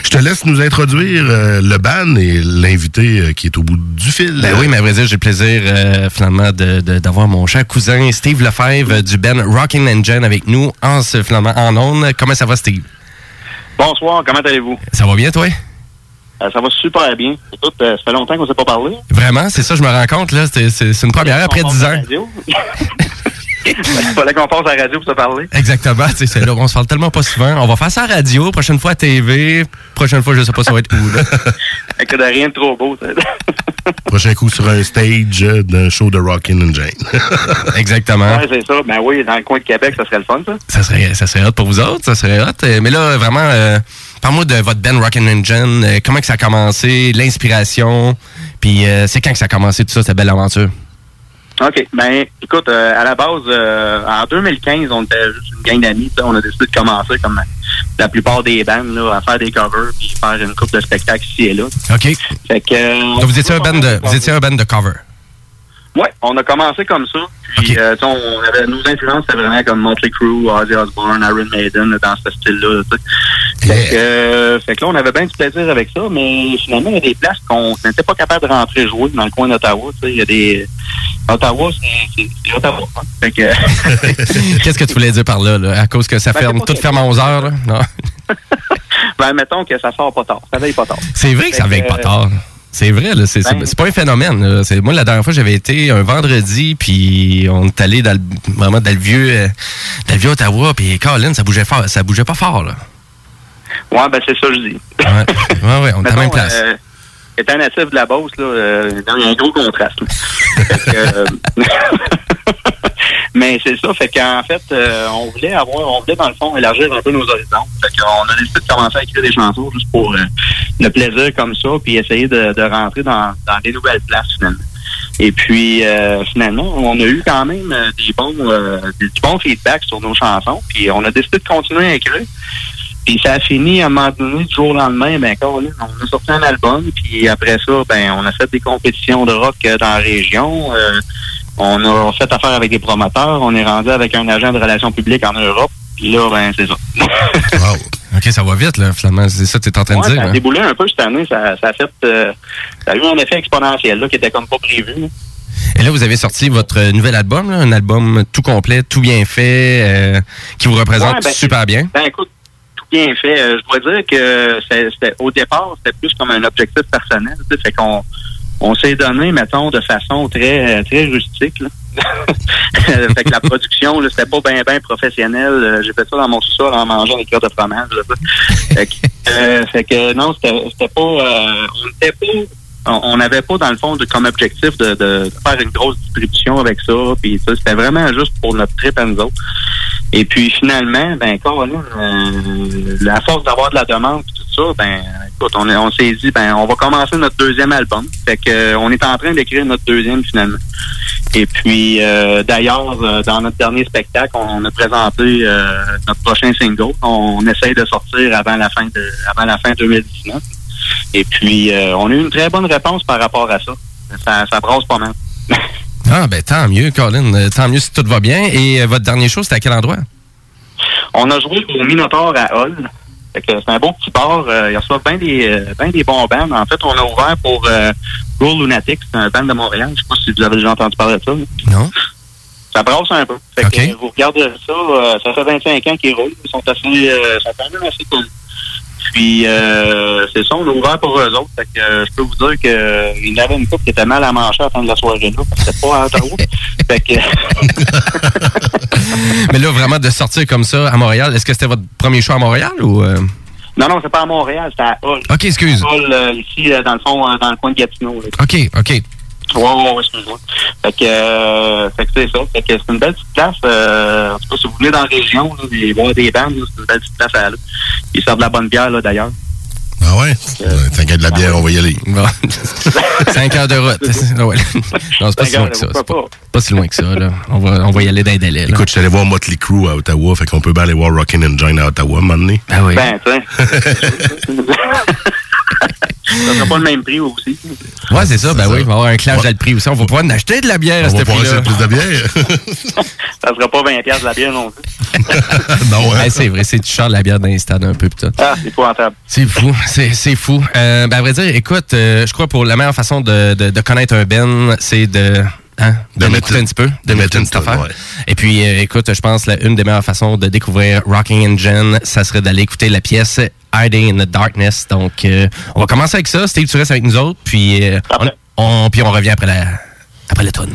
Je te laisse nous introduire euh, le ban et l'invité euh, qui est au bout du fil. Ben oui, mais à vrai dire, j'ai le plaisir euh, finalement de- de- d'avoir mon cher cousin Steve Lefebvre du Ben Rocking Engine avec nous en ce finalement en ondes. Comment ça va, Steve? Bonsoir, comment allez-vous? Ça va bien, toi? Euh, ça va super bien. Écoute, euh, ça fait longtemps qu'on ne s'est pas parlé. Vraiment, c'est ça, je me rends compte, là. C'est c'est- c'est une première après On 10 passe à ans. <laughs> Il fallait qu'on passe à la radio pour se parler. Exactement, tu sais, c'est là, on se parle tellement pas souvent. On va faire ça à la radio, prochaine fois à TV, prochaine fois, je sais pas ça va être où, là. <laughs> Écoute, rien de trop beau. <laughs> Prochain coup sur un stage euh, d'un show de Rockin' Engine. Exactement. Ouais, c'est ça. Ben oui, dans le coin de Québec, ça serait le fun, ça. Ça serait, ça serait hot pour vous autres, ça serait hot. Mais là, vraiment, euh, parle-moi de votre Ben Rockin' Engine, euh, comment que ça a commencé, l'inspiration, puis euh, c'est quand que ça a commencé tout ça, cette belle aventure? OK. Ben, écoute, euh, à la base, euh, en 2015, on était juste une gang d'amis. On a décidé de commencer, comme la plupart des bandes, là, à faire des covers puis faire une coupe de spectacles ici et là. OK. Fait que, euh, Donc, vous étiez un band de, vous étiez un band de cover. Ouais, on a commencé comme ça. Puis, euh, on avait, nos influences, c'était vraiment comme Motley Crue, Ozzy Osbourne, Iron Maiden, dans ce style-là. Fait, que, euh, fait que là, on avait bien du plaisir avec ça, mais finalement, il y a des places qu'on n'était pas capable de rentrer jouer dans le coin d'Ottawa. Il y a des. Ottawa, c'est- Ottawa. hein. Fait que. <laughs> Qu'est-ce que tu voulais dire par là, là? À cause que ça Ben, ferme, tout ferme à 11 heures, là? Non. <laughs> ben, mettons que ça sort pas tard. Ça veille pas tard. C'est vrai que ça veille pas euh, tard. C'est vrai, là. C'est c'est- Ben- c'est pas un phénomène. C'est- Moi, la dernière fois, j'avais été un vendredi, puis on est allé dans le, vraiment dans le vieux, euh, dans le vieux Ottawa, puis Colin, ça bougeait fort, ça bougeait pas fort, là. Ouais, ben c'est ça que je dis. Ouais, ouais, ouais, on est à la même place. euh, étant natif de la Beauce, là, euh, il y a un gros contraste. <laughs> là. Que, euh, <laughs> Mais c'est ça, fait qu'en fait, euh, on voulait avoir, on voulait dans le fond élargir un peu nos horizons. Fait qu'on a décidé de commencer à écrire des chansons juste pour euh, le plaisir comme ça, puis essayer de, de rentrer dans, dans des nouvelles places finalement. Et puis, euh, finalement, on a eu quand même euh, des bons, euh, des, du bon feedback sur nos chansons. Puis, on a décidé de continuer à écrire. Puis, ça a fini à un moment donné, du jour au lendemain, ben, Colin, on a sorti un album. Puis, après ça, ben, on a fait des compétitions de rock dans la région. Euh, on a fait affaire avec des promoteurs. On est rendu avec un agent de relations publiques en Europe. Puis là, ben, c'est ça. <laughs> OK, ça va vite, là, finalement. C'est ça que tu es en train Ouais, de dire. ça a hein? déboulé un peu cette année. Ça, ça a fait, euh, ça a eu un effet exponentiel là, qui était comme pas prévu. là. Et là, vous avez sorti votre nouvel album, là, un album tout complet, tout bien fait, euh, qui vous représente Ouais, ben, super bien. Ben écoute, tout bien fait. Euh, je dois dire que au départ, c'était plus comme un objectif personnel. Fait qu'on on s'est donné, mettons, de façon très euh, très rustique. Là. <laughs> fait que la production, c'était pas bien ben professionnel. Euh, J'ai fait ça dans mon sous-sol en mangeant des cœurs de fromage. là. fait, que, euh, fait que non, c'était c'était pas. euh, on n'était pas. On on n'avait pas, dans le fond, de, comme objectif de, de- faire une grosse distribution avec ça. Puis ça, c'était vraiment juste pour notre trip à nous. Et puis finalement, ben Colin, euh, la force d'avoir de la demande tout ça, ben écoute, on, est- on s'est dit ben on va commencer notre deuxième album. Fait que euh, on est en train d'écrire notre deuxième finalement. Et puis euh, d'ailleurs, euh, dans notre dernier spectacle, on, a présenté euh, notre prochain single. On, essaye de sortir avant la fin de avant la fin 2019. Et puis euh, on a eu une très bonne réponse par rapport à ça. Ça, ça brasse pas mal. <laughs> Ah, ben tant mieux, Colin. Euh, Tant mieux si tout va bien. Et euh, votre dernier show, c'était à quel endroit? On a joué au Minotaur à Hull. Fait que c'est un beau petit bar. Euh, il reçoit bien des, ben des bons bands. En fait, on a ouvert pour Grow Lunatic. C'est un band de Montréal. Je sais pas si vous avez déjà entendu parler de ça. Non. Ça brasse un peu. Fait que euh, vous regardez ça, euh, ça fait 25 ans qu'ils roulent. Ils sont assez, euh, sont quand même assez cool. Puis euh, c'est ça, on a ouvert pour eux autres. Fait que euh, je peux vous dire que euh, y avait une couple qui était mal à manger à la fin de la soirée là, parce que c'était pas à Ottawa. <laughs> fait que <laughs> Mais là, vraiment, de sortir comme ça à Montréal, est-ce que c'était votre premier show à Montréal ou. euh? Non, non, c'est pas à Montréal, c'était à Hull. OK, excuse. À Hull, euh, ici, euh, dans le fond, euh, dans le coin de Gatineau. là. OK, OK. Ouais, ouais, ouais, excuse-moi. Fait que, euh, fait que c'est ça. Fait que c'est une belle petite place. Euh, en tout cas, si vous venez dans la région, là, des, voir des bandes, c'est une belle petite place à aller. Ils sortent de la bonne bière, là, d'ailleurs. Ah ouais? T'inquiète de la bière, on va y aller. <laughs> Bon. <laughs> Cinq heures de route. <laughs> Ouais. Non, c'est pas si loin que ça. C'est pas, pas si loin que ça. Là. On, va, on va y aller d'un délai. Écoute, je suis allé voir Motley Crue à Ottawa, fait qu'on peut bien aller voir Rockin' Engine à Ottawa, un moment donné. Ah oui. Ben, tu sais. Ça sera pas le même prix aussi. Ouais, c'est ça. Ben oui, il va y avoir un clash dans le prix aussi. On va pouvoir en acheter de la bière à On va ce pouvoir prix-là. acheter plus de bière. <laughs> Ça sera pas 20$ piastres de la bière non plus. <laughs> non, Ouais, c'est vrai, c'est du char de la bière dans les stades un peu pis tout. Ah, c'est épouvantable. C'est fou, c'est c'est fou. Euh, ben, à vrai dire, écoute, euh, je crois pour la meilleure façon de, de, de connaître un Ben, c'est de... Hein, de, mettre- un petit peu, de, de mettre une petite affaire. tonne, ouais. Et puis, euh, écoute, je pense la une des meilleures façons de découvrir Rocking Engine, ça serait d'aller écouter la pièce Hiding in the Darkness. Donc, euh, on va commencer avec ça. Steve, tu restes avec nous autres, puis, euh, on, on- puis on revient après la, après la toune.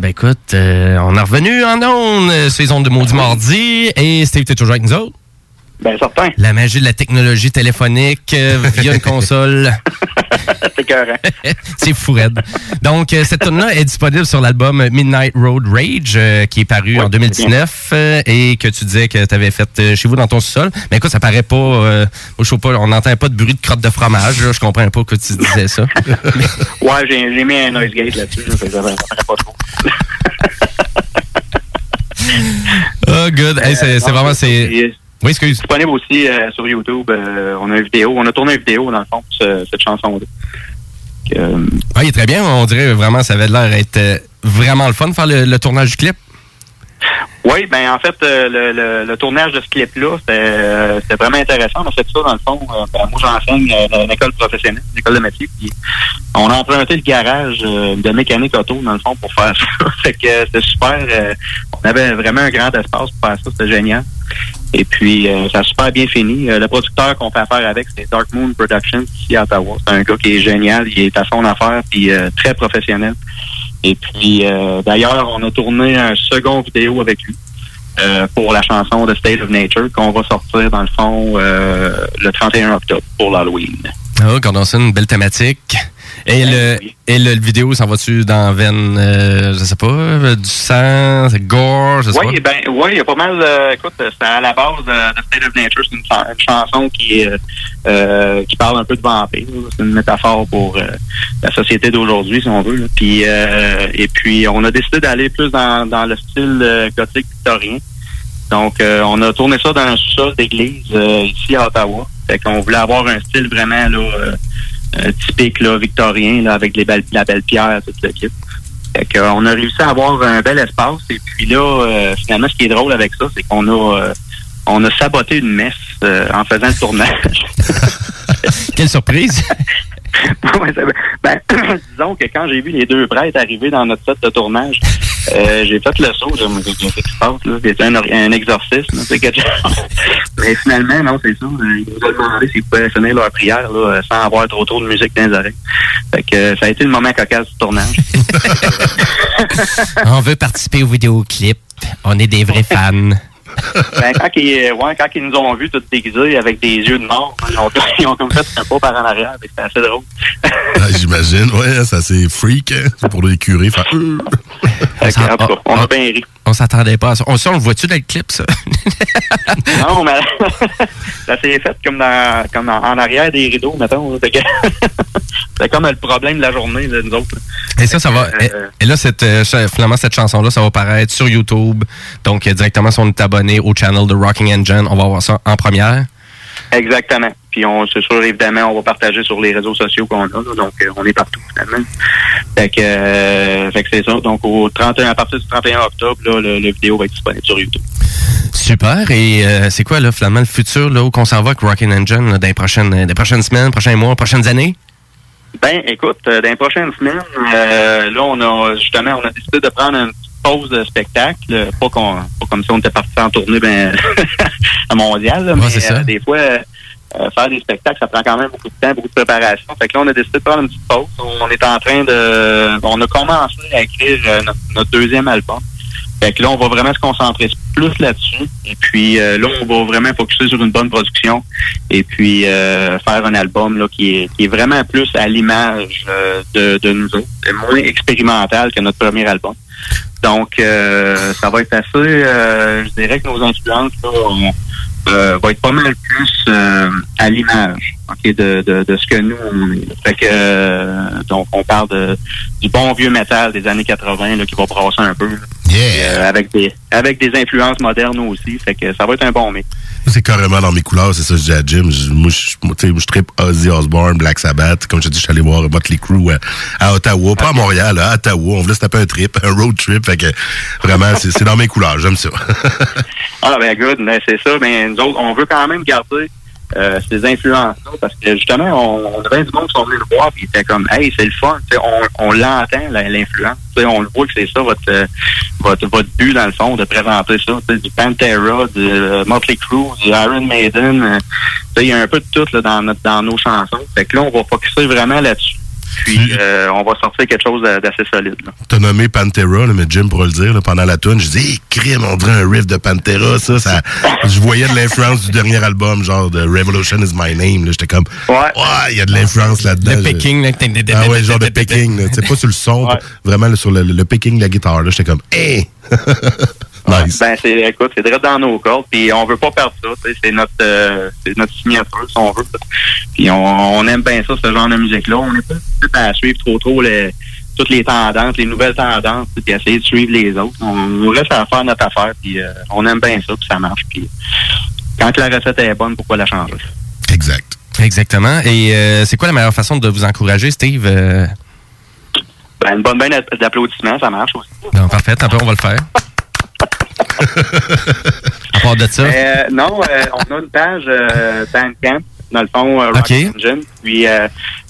Ben écoute, euh, on est revenu en ondes, euh, saison de Maudit Mardi, et Steve, t'es toujours avec nous autres? Ben, certain. La magie de la technologie téléphonique euh, via une <laughs> console. <laughs> C'est carré. <laughs> C'est fou, raide. Donc, euh, cette tune là est disponible sur l'album Midnight Road Rage, qui est paru en 2019, euh, et que tu disais que tu avais fait euh, chez vous dans ton sous-sol. Mais écoute, ça paraît pas... euh, moi, je sais pas, on n'entend pas de bruit de crotte de fromage. là. Je comprends pas que tu disais ça. <laughs> Ouais, j'ai mis un noise gate là-dessus. Ça paraît pas trop. <laughs> oh, good. Hey, c'est c'est non, vraiment... c'est- Oui, excuse. disponible aussi euh, sur YouTube. euh, on a une vidéo. On a tourné une vidéo, dans le fond, pour ce- cette chanson-là. Euh, Ah, il est très bien. On dirait vraiment ça avait l'air d'être euh, vraiment le fun de faire le, le tournage du clip. Oui, ben en fait, euh, le, le, le tournage de ce clip-là, c'était euh, vraiment intéressant. On fait ça, dans le fond. euh, ben, moi, j'enseigne euh, dans une école professionnelle, une école de métier. Puis on a emprunté le garage euh, de mécanique auto, dans le fond, pour faire ça. <laughs> fait que euh, c'était super. euh, on avait vraiment un grand espace pour faire ça. C'était génial. Et puis, euh, ça a super bien fini. Euh, le producteur qu'on fait affaire avec, c'est Dark Moon Productions, ici à Ottawa. C'est un gars qui est génial. Il est à son affaire, puis euh, très professionnel. Et puis, euh, d'ailleurs, on a tourné un second vidéo avec lui euh, pour la chanson de State of Nature qu'on va sortir, dans le fond, euh, le 31 octobre pour l'Halloween. Ah, quand on une belle thématique. Et le, et le, le vidéo, s'en va-tu dans veine, euh, je sais pas, euh, du sang, gore, je sais Oui, ben, oui, il y a pas mal. euh, écoute, c'est à la base de, de State of Nature, c'est une, chan- une chanson qui est, euh, qui parle un peu de vampire. C'est une métaphore pour euh, la société d'aujourd'hui, si on veut. là. Puis, euh, et puis, on a décidé d'aller plus dans, dans le style euh, gothique victorien. Donc, euh, on a tourné ça dans un sous-sol d'église euh, ici à Ottawa. Fait qu'on voulait avoir un style vraiment là, euh, euh, typique là, victorien, là, avec les belles, la belle pierre, toute l'équipe. Fait qu'on a réussi à avoir un bel espace. Et puis là, euh, finalement, ce qui est drôle avec ça, c'est qu'on a euh, on a saboté une messe euh, en faisant le tournage. <laughs> Quelle surprise! <laughs> <laughs> Ben, <clears throat> disons que quand j'ai vu les deux prêtres arriver dans notre set de tournage, euh, j'ai fait le saut. J'ai dit, qu'est-ce qui se passe, là? C'était un, un exorcisme, c'est quelque chose. <laughs> Mais finalement, non, c'est ça. euh, Ils nous ont demandé s'ils pouvaient finir leur prière là, euh, sans avoir trop trop de musique dans les oreilles. Fait que ça a été le moment cocasse du tournage. <laughs> on veut participer au vidéoclip. On est des vrais fans. Ben, quand, ils, ouais, quand ils nous ont vus tous déguisés avec des yeux de mort, ils ont, ils ont comme fait un pas par en arrière. C'était assez drôle. Ah, J'imagine, ouais, ça c'est freak hein, c'est pour les curés. Faire, euh. Cas, on a bien ri. On s'attendait pas à ça. On, ça, on le voit-tu dans le clip, ça? <laughs> Non, mais <laughs> ça s'est fait comme dans, comme en, en arrière des rideaux, mettons. <laughs> C'est comme le problème de la journée, là, nous autres. Et ça, ça va. Et, et là, cette, euh, finalement, cette chanson-là, ça va paraître sur YouTube. Donc, directement, si on est abonné au channel de Rocking Engine, on va voir ça en première. Exactement. Puis on, c'est sûr, évidemment, on va partager sur les réseaux sociaux qu'on a. là. donc, euh, on est partout, finalement. Fait que, euh, fait que c'est ça. Donc, au 31, à partir du 31 octobre, là, le, le vidéo va être disponible sur YouTube. Super. Et euh, c'est quoi, là, finalement, le futur, là, où qu'on s'en va avec Rocking Engine, là, dans les prochaines, euh, des prochaines semaines, prochains mois, prochaines années? Ben, écoute, euh, dans les prochaines semaines, euh, là, on a justement, on a décidé de prendre une petite pause de spectacle. Pas, qu'on, pas comme si on était parti en tournée ben, <laughs> à mondial, là, Ouais, mais c'est ça. des fois, euh, faire des spectacles, ça prend quand même beaucoup de temps, beaucoup de préparation. Fait que là, on a décidé de prendre une petite pause. On est en train de... On a commencé à écrire euh, notre, deuxième album. Fait que là, on va vraiment se concentrer plus là-dessus. Et puis euh, là, on va vraiment focuser sur une bonne production. Et puis euh, faire un album là, qui, est, vraiment plus à l'image euh, de, de nous autres. C'est moins expérimental que notre premier album. Donc, euh, ça va être assez... je dirais que nos influences là, va être pas mal plus euh, à l'image de, de, de ce que nous, on est. Fait que, euh, donc, on parle de, du bon vieux métal des années 80 là, qui va brasser un peu. là. Euh, avec des avec des influences modernes aussi. Fait que ça va être un bon mix. C'est carrément dans mes couleurs, c'est ça que je dis à Jim. Je- Moi, je, moi, tripe Ozzy Osbourne, Black Sabbath. Comme je te dis, je suis allé voir Motley Crue à, à Ottawa, pas à Montréal, à Ottawa. On voulait se taper un trip, un road trip. Fait que vraiment, c'est dans mes couleurs. J'aime ça. <laughs> Ah ben good, mais c'est ça, mais nous autres, on veut quand même garder euh, ces influences-là, parce que justement, on, on avait du monde qui sont venus le voir, puis ils étaient comme Hey, c'est le fun, tu sais, on, on l'entend, l'influence. On le voit que c'est ça votre, euh, votre votre but dans le fond, de présenter ça. Du Pantera, du euh, Motley Crue, du Iron Maiden. Il y a un peu de tout là, dans notre dans nos chansons. Fait que là, on va focuser vraiment là-dessus. Puis euh, on va sortir quelque chose d'a- d'assez solide. T'as nommé Pantera, là, mais Jim pourra le dire, là, pendant la tune, je dis, hey, crime, on dirait un riff de Pantera, ça, ça, je voyais de l'influence du dernier album, genre de Revolution is my name, là, j'étais comme, ouais, il y a de l'influence là-dedans. Le picking, là. Ah ouais, genre de picking, sais, pas sur le son, vraiment là, sur le, le picking de la guitare, là, j'étais comme, hey! <laughs> nice. Ben c'est écoute, c'est direct dans nos cordes, puis on veut pas perdre ça, tu sais, c'est notre euh, c'est notre signature si on veut. Puis on, on aime bien ça, ce genre de musique-là. On n'est pas à suivre trop trop les, toutes les tendances, les nouvelles tendances, puis essayer de suivre les autres. On reste à faire notre affaire, puis euh, on aime bien ça, puis ça marche. Puis quand la recette est bonne, pourquoi la changer? Exact. Exactement. Et euh, c'est quoi la meilleure façon de vous encourager, Steve? Euh, Ben, une bonne bain d'applaudissements, ça marche aussi. bon, parfait. Tant pis, on va le faire. À part de ça? Euh, non, euh, on a une page euh, Bandcamp, dans le fond, euh, Rock OK. Engine. Puis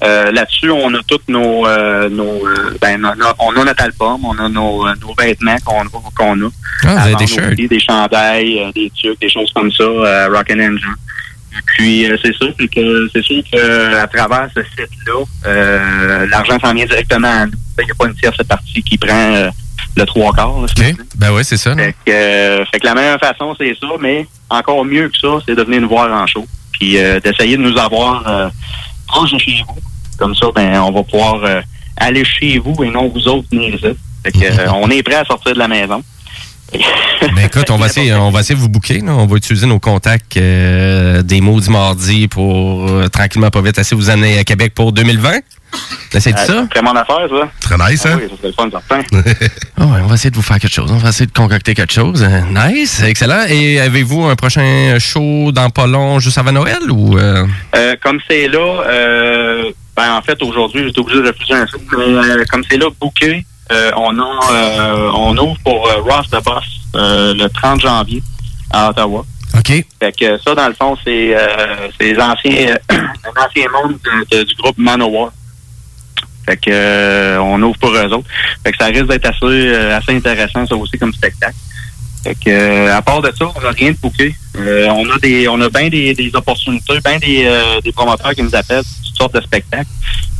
là-dessus, on a tous nos, nos ben, on a, on a notre album, on a nos, nos vêtements qu'on a. Ah, vous avez des shirts. des chandails, des trucs, des choses comme ça, Rock and Engine. Puis euh, c'est sûr que c'est sûr que à travers ce site-là, euh, l'argent s'en vient directement à nous. Il n'y a pas une tierce partie qui prend euh, le trois quarts. là. Ben oui, c'est ça. fait que, euh, fait que la meilleure façon, c'est ça, mais encore mieux que ça, c'est de venir nous voir en show. Puis euh, d'essayer de nous avoir euh, proche de chez vous. Comme ça, ben, on va pouvoir euh, aller chez vous et non vous autres venir ici. Fait que, <laughs> euh, on est prêt à sortir de la maison. Ben écoute, on va essayer, on va essayer de vous là. On va utiliser nos contacts euh, des mots du mardi pour tranquillement, pas vite, essayer de vous amener à Québec pour 2020. <coughs> Euh, ça? C'est vraiment l'affaire, ça. Très nice, Ah hein? oui, ça serait le fun, certain. <laughs> Ah ouais, on va essayer de vous faire quelque chose. On va essayer de concocter quelque chose. Nice, excellent. Et avez-vous un prochain show dans pas long, juste avant Noël ou euh, Euh, comme c'est là, euh, ben en fait aujourd'hui j'étais obligé de refuser un show, mais euh, comme c'est là booké, euh, on a euh, on ouvre pour euh, Ross the Boss euh, le 30 janvier à Ottawa. OK. Fait que ça dans le fond c'est euh, c'est les anciens euh, un ancien monde de- de- du groupe Manowar. Fait que euh, on ouvre pour eux autres. Fait que ça risque d'être assez euh, assez intéressant ça aussi comme spectacle. Fait que euh, à part de ça, on n'a rien de. Euh, on a des on a bien des, des opportunités, bien des, euh, des promoteurs qui nous appellent toutes sortes de spectacles.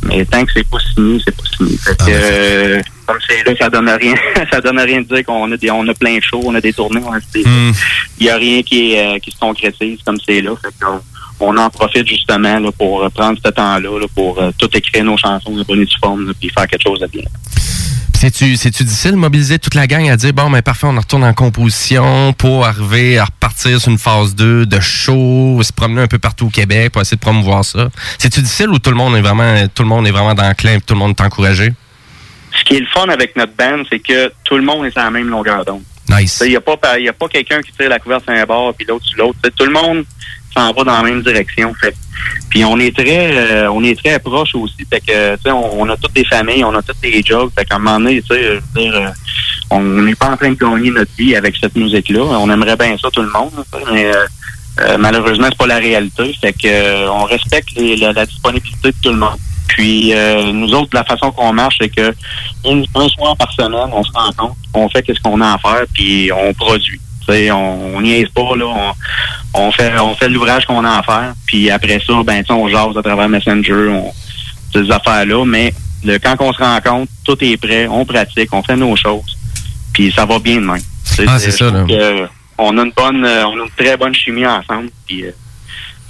Mais tant que c'est pas signé, c'est pas signé. Fait que euh, comme c'est là, ça donne rien <laughs> ça donne rien de dire qu'on a des on a plein de shows, on a des tournées, on a des Hmm. il y a rien qui est, qui se concrétise comme c'est là. Fait qu'on on en profite justement là, pour euh, prendre ce temps-là là, pour euh, tout écrire nos chansons de bonne forme puis faire quelque chose de bien. c'est-tu c'est-tu difficile de mobiliser toute la gang à dire bon ben parfait, on retourne en composition pour arriver à repartir sur une phase 2 de show, se promener un peu partout au Québec pour essayer de promouvoir ça? C'est-tu difficile ou tout le monde est vraiment tout le monde est vraiment dans le clin et tout le monde est encouragé? Ce qui est le fun avec notre band, c'est que tout le monde est sur la même longueur d'onde. Nice. Il n'y a pas, y a pas quelqu'un qui tire la couverture sur un bord puis l'autre sur l'autre. Tout le monde s'en va dans la même direction. Fait. Puis on est très euh, on est très proches aussi. Fait que tu sais, on, a toutes des familles, on a toutes des jobs. Fait qu'à un moment donné, tu sais, euh, on n'est pas en train de gagner notre vie avec cette musique-là. On aimerait bien ça tout le monde, mais euh, euh, malheureusement, c'est pas la réalité. Fait que euh, on respecte les- la, disponibilité de tout le monde. Puis nous autres, la façon qu'on marche, c'est que une- un soir par semaine, on se rencontre, on fait qu'est-ce qu'on a à faire, puis on produit. On, on niaise pas là, on, on fait on fait l'ouvrage qu'on a à faire, puis après ça, ben on jase à travers Messenger, on ces affaires là, mais le, quand on se rencontre, tout est prêt, on pratique, on fait nos choses, puis ça va bien de même. Ah, c'est ça, là. que on a une bonne, euh, on a une très bonne chimie ensemble, puis euh,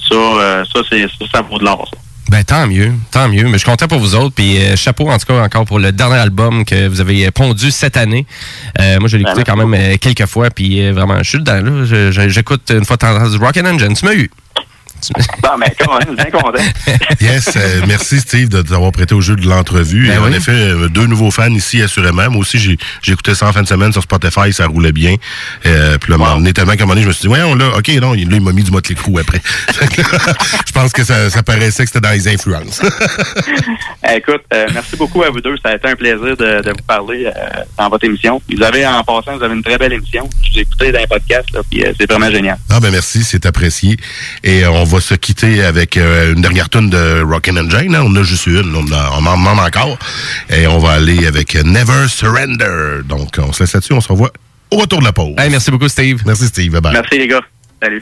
ça, euh, ça c'est ça, ça vaut de l'or. ça. Ben tant mieux, tant mieux. Mais je suis content pour vous autres. Puis euh, chapeau en tout cas encore pour le dernier album que vous avez pondu cette année. Euh, moi je l'ai écouté quand même euh, quelques fois. Puis euh, vraiment, je suis dedans J'écoute une fois de temps en temps du Rock and Engine. Tu m'as eu. <laughs> Bon, mais quand même, bien content. <laughs> Yes, euh, merci Steve de t'avoir prêté au jeu de l'entrevue. Ben Et en oui. effet, euh, deux nouveaux fans ici, assurément. Moi aussi, j'ai j'ai écouté ça en fin de semaine sur Spotify, ça roulait bien. Euh, puis là, wow. tellement un moment donné, je me suis dit, voyons là, ok, non, il- là, il m'a mis du Motley Crue après. <laughs> Fait que là, je pense que ça, ça paraissait que c'était dans les influences. Écoute, euh, merci beaucoup à vous deux. Ça a été un plaisir de, de vous parler euh, dans votre émission. Vous avez, en passant, vous avez une très belle émission. Je l'ai écouté dans un podcast, là, puis euh, c'est vraiment génial. ah ben merci, c'est apprécié. Et euh, on va se quitter avec euh, une dernière tune de Rockin' and Jane. hein. On a juste une, on, a- on en demande encore. Et on va aller avec Never Surrender. Donc, on se laisse là-dessus, on se revoit au retour de la pause. Hey, merci beaucoup Steve. Merci Steve, bye bye. Merci les gars. Salut.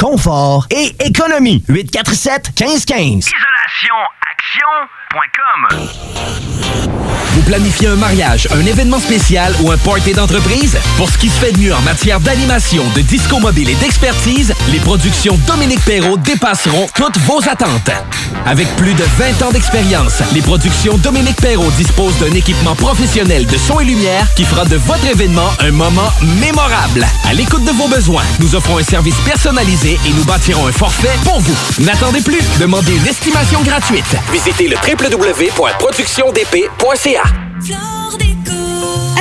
confort et économie. 847 1515. IsolationAction.com Vous planifiez un mariage, un événement spécial ou un party d'entreprise? Pour ce qui se fait de mieux en matière d'animation, de disco mobile et d'expertise, les productions Dominique Perrault dépasseront toutes vos attentes. Avec plus de 20 ans d'expérience, les productions Dominique Perrault disposent d'un équipement professionnel de son et lumière qui fera de votre événement un moment mémorable. À l'écoute de vos besoins, nous offrons un service personnalisé et nous bâtirons un forfait pour vous. N'attendez plus, demandez une estimation gratuite. Visitez le www.productiondp.ca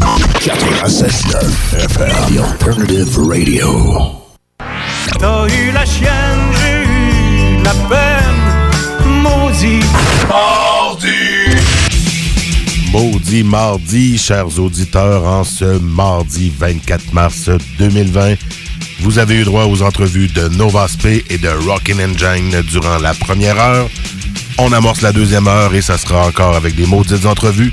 96.9 FM, The Alternative Radio. T'as eu la chienne, j'ai eu la peine. Maudit. Mardi. Maudit mardi, chers auditeurs, en ce mardi 24 mars 2020. Vous avez eu droit aux entrevues de Nova Spé et de Rockin' Engine durant la première heure. On amorce la deuxième heure et ça sera encore avec des maudites entrevues.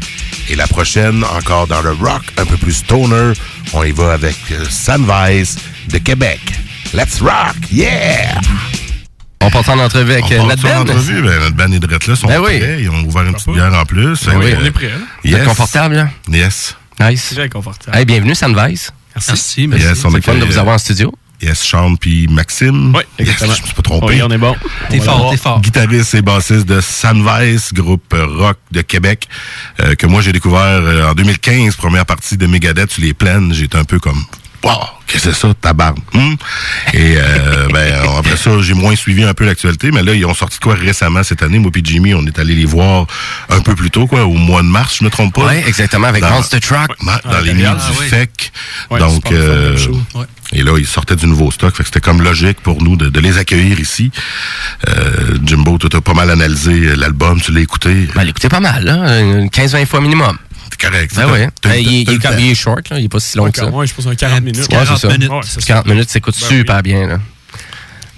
Et la prochaine, encore dans le rock, un peu plus stoner, on y va avec euh, Sunvise de Québec. Let's rock, yeah! On part en entrevue avec On euh, notre en band. entrevue, ben, notre band et Drette là sont Ben oui. Ils ont ouvert une petite bière en plus. Ben oui. Euh, On est prêts, hein? Yes. confortable, là? Yes. Nice. Très confortable. Hey, bienvenue, Sunvise. Merci. Yes, on C'est est le fun de vous avoir en studio. Yes, Sean puis Maxime. Oui, Yes, exactement. je me suis pas trompé. Oui, on est bon. T'es fort, t'es fort. Guitariste et bassiste de Sunvice, groupe rock de Québec, euh, que moi j'ai découvert euh, en 2015, première partie de Megadeth sur les plaines. J'étais un peu comme, wow, qu'est-ce que c'est ça, tabarne? Hum? Et euh, <laughs> ben, après ça, j'ai moins suivi un peu l'actualité, mais là, ils ont sorti quoi récemment cette année? Moi puis Jimmy, on est allé les voir un peu plus tôt, quoi, au mois de mars, je me trompe pas. Ouais, exactement, avec Dans- Monster Truck. Dans Ah, les nuits ah, du oui. FEC. Ouais, Donc, le fun, euh. Et là, ils sortaient du nouveau stock. Fait que c'était comme logique pour nous de, de les accueillir ici. Euh, Jimbo, toi, t'as pas mal analysé l'album, tu l'as écouté? Ben, l'écoutez pas mal, une 15-20 fois minimum. C'est correct. Ben t'as- Ben, il, est- il il short, là. Il est pas si long que ça. Ouais, je pense un 40 minutes. Ouais, c'est ça. Ouais, c'est ça. 40 minutes, ça coûte Ben super bien, là.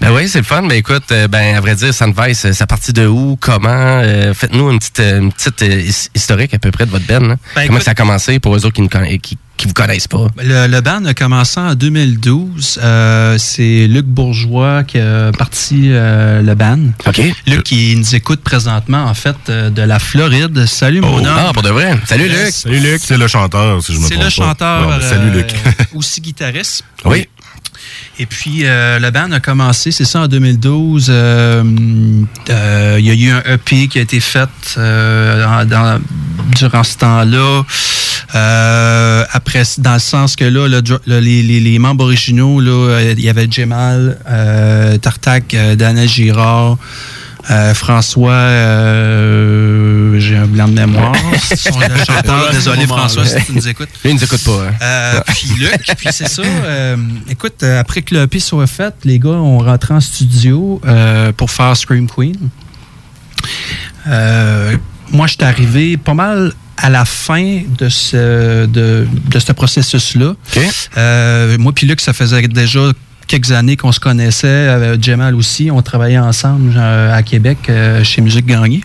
Ben oui, c'est le fun. Ben écoute, euh, ben à vrai dire, Sunvice, euh, ça partit de où, comment? Euh, Faites-nous une petite, une petite euh, his- historique à peu près de votre là. Ben, comment écoute- ça a commencé pour eux autres qui ne qui, qui vous connaissent pas? Le, le band a commencé en 2012. Euh, c'est Luc Bourgeois qui a parti euh, le band. OK. Luc qui nous écoute présentement, en fait, euh, de la Floride. Salut, mon homme. Ah, pour de vrai. Salut, Luc. Salut, Luc. C'est le chanteur, si je me C'est trompe le pas. chanteur. Ben, salut, euh, Luc. <laughs> aussi guitariste. Oui. Et puis, euh, le band a commencé, c'est ça, en 2012. euh, euh, Il y a eu un EP qui a été fait euh, dans- dans- durant ce temps-là. Euh, après, dans le sens que là, le dr- le- les, membres originaux, là, euh, il y avait Jemal, euh, Tartac, euh, Dana Girard, euh, François, euh, j'ai un blanc de mémoire. <laughs> Son chanteur, désolé François si tu nous écoutes. Il nous écoute pas. hein. Euh, puis Luc, puis c'est ça. écoute, après que le soit fait, les gars ont rentré en studio pour faire Scream Queen. Euh, moi, je suis arrivé pas mal à la fin de ce, de, de ce processus-là. Euh, moi puis Luc, ça faisait déjà quelques années qu'on se connaissait. Avec Jamal aussi, on travaillait ensemble euh, à Québec euh, chez Musique Gagné.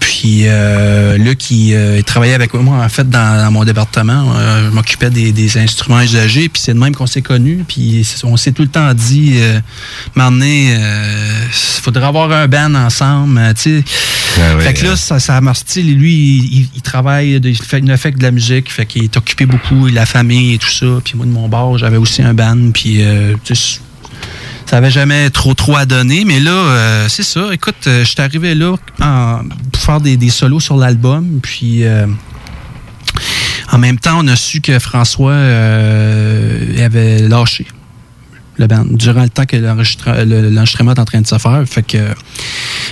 Puis euh, Luc, il, euh, il travaillait avec moi, en fait, dans, dans mon département. Euh, je m'occupais des, des instruments usagés. Puis c'est de même qu'on s'est connus. Puis on s'est tout le temps dit, euh, il faudrait avoir un band ensemble. euh, tu sais. Ouais, fait que là, ça, ça marche. tu sais, Lui, il, il- il travaille, il, fait, il fait que de la musique. Fait qu'il est occupé beaucoup, la famille et tout ça. Puis moi, de mon bord, j'avais aussi un band. Puis euh, ça avait jamais trop trop à donner, mais là, euh, c'est ça. Écoute, euh, je suis arrivé là en- pour faire des, des solos sur l'album, puis euh, en même temps, on a su que François avait lâché durant le temps que l'enregistre- le- l'enregistrement est en train de se faire. Fait que,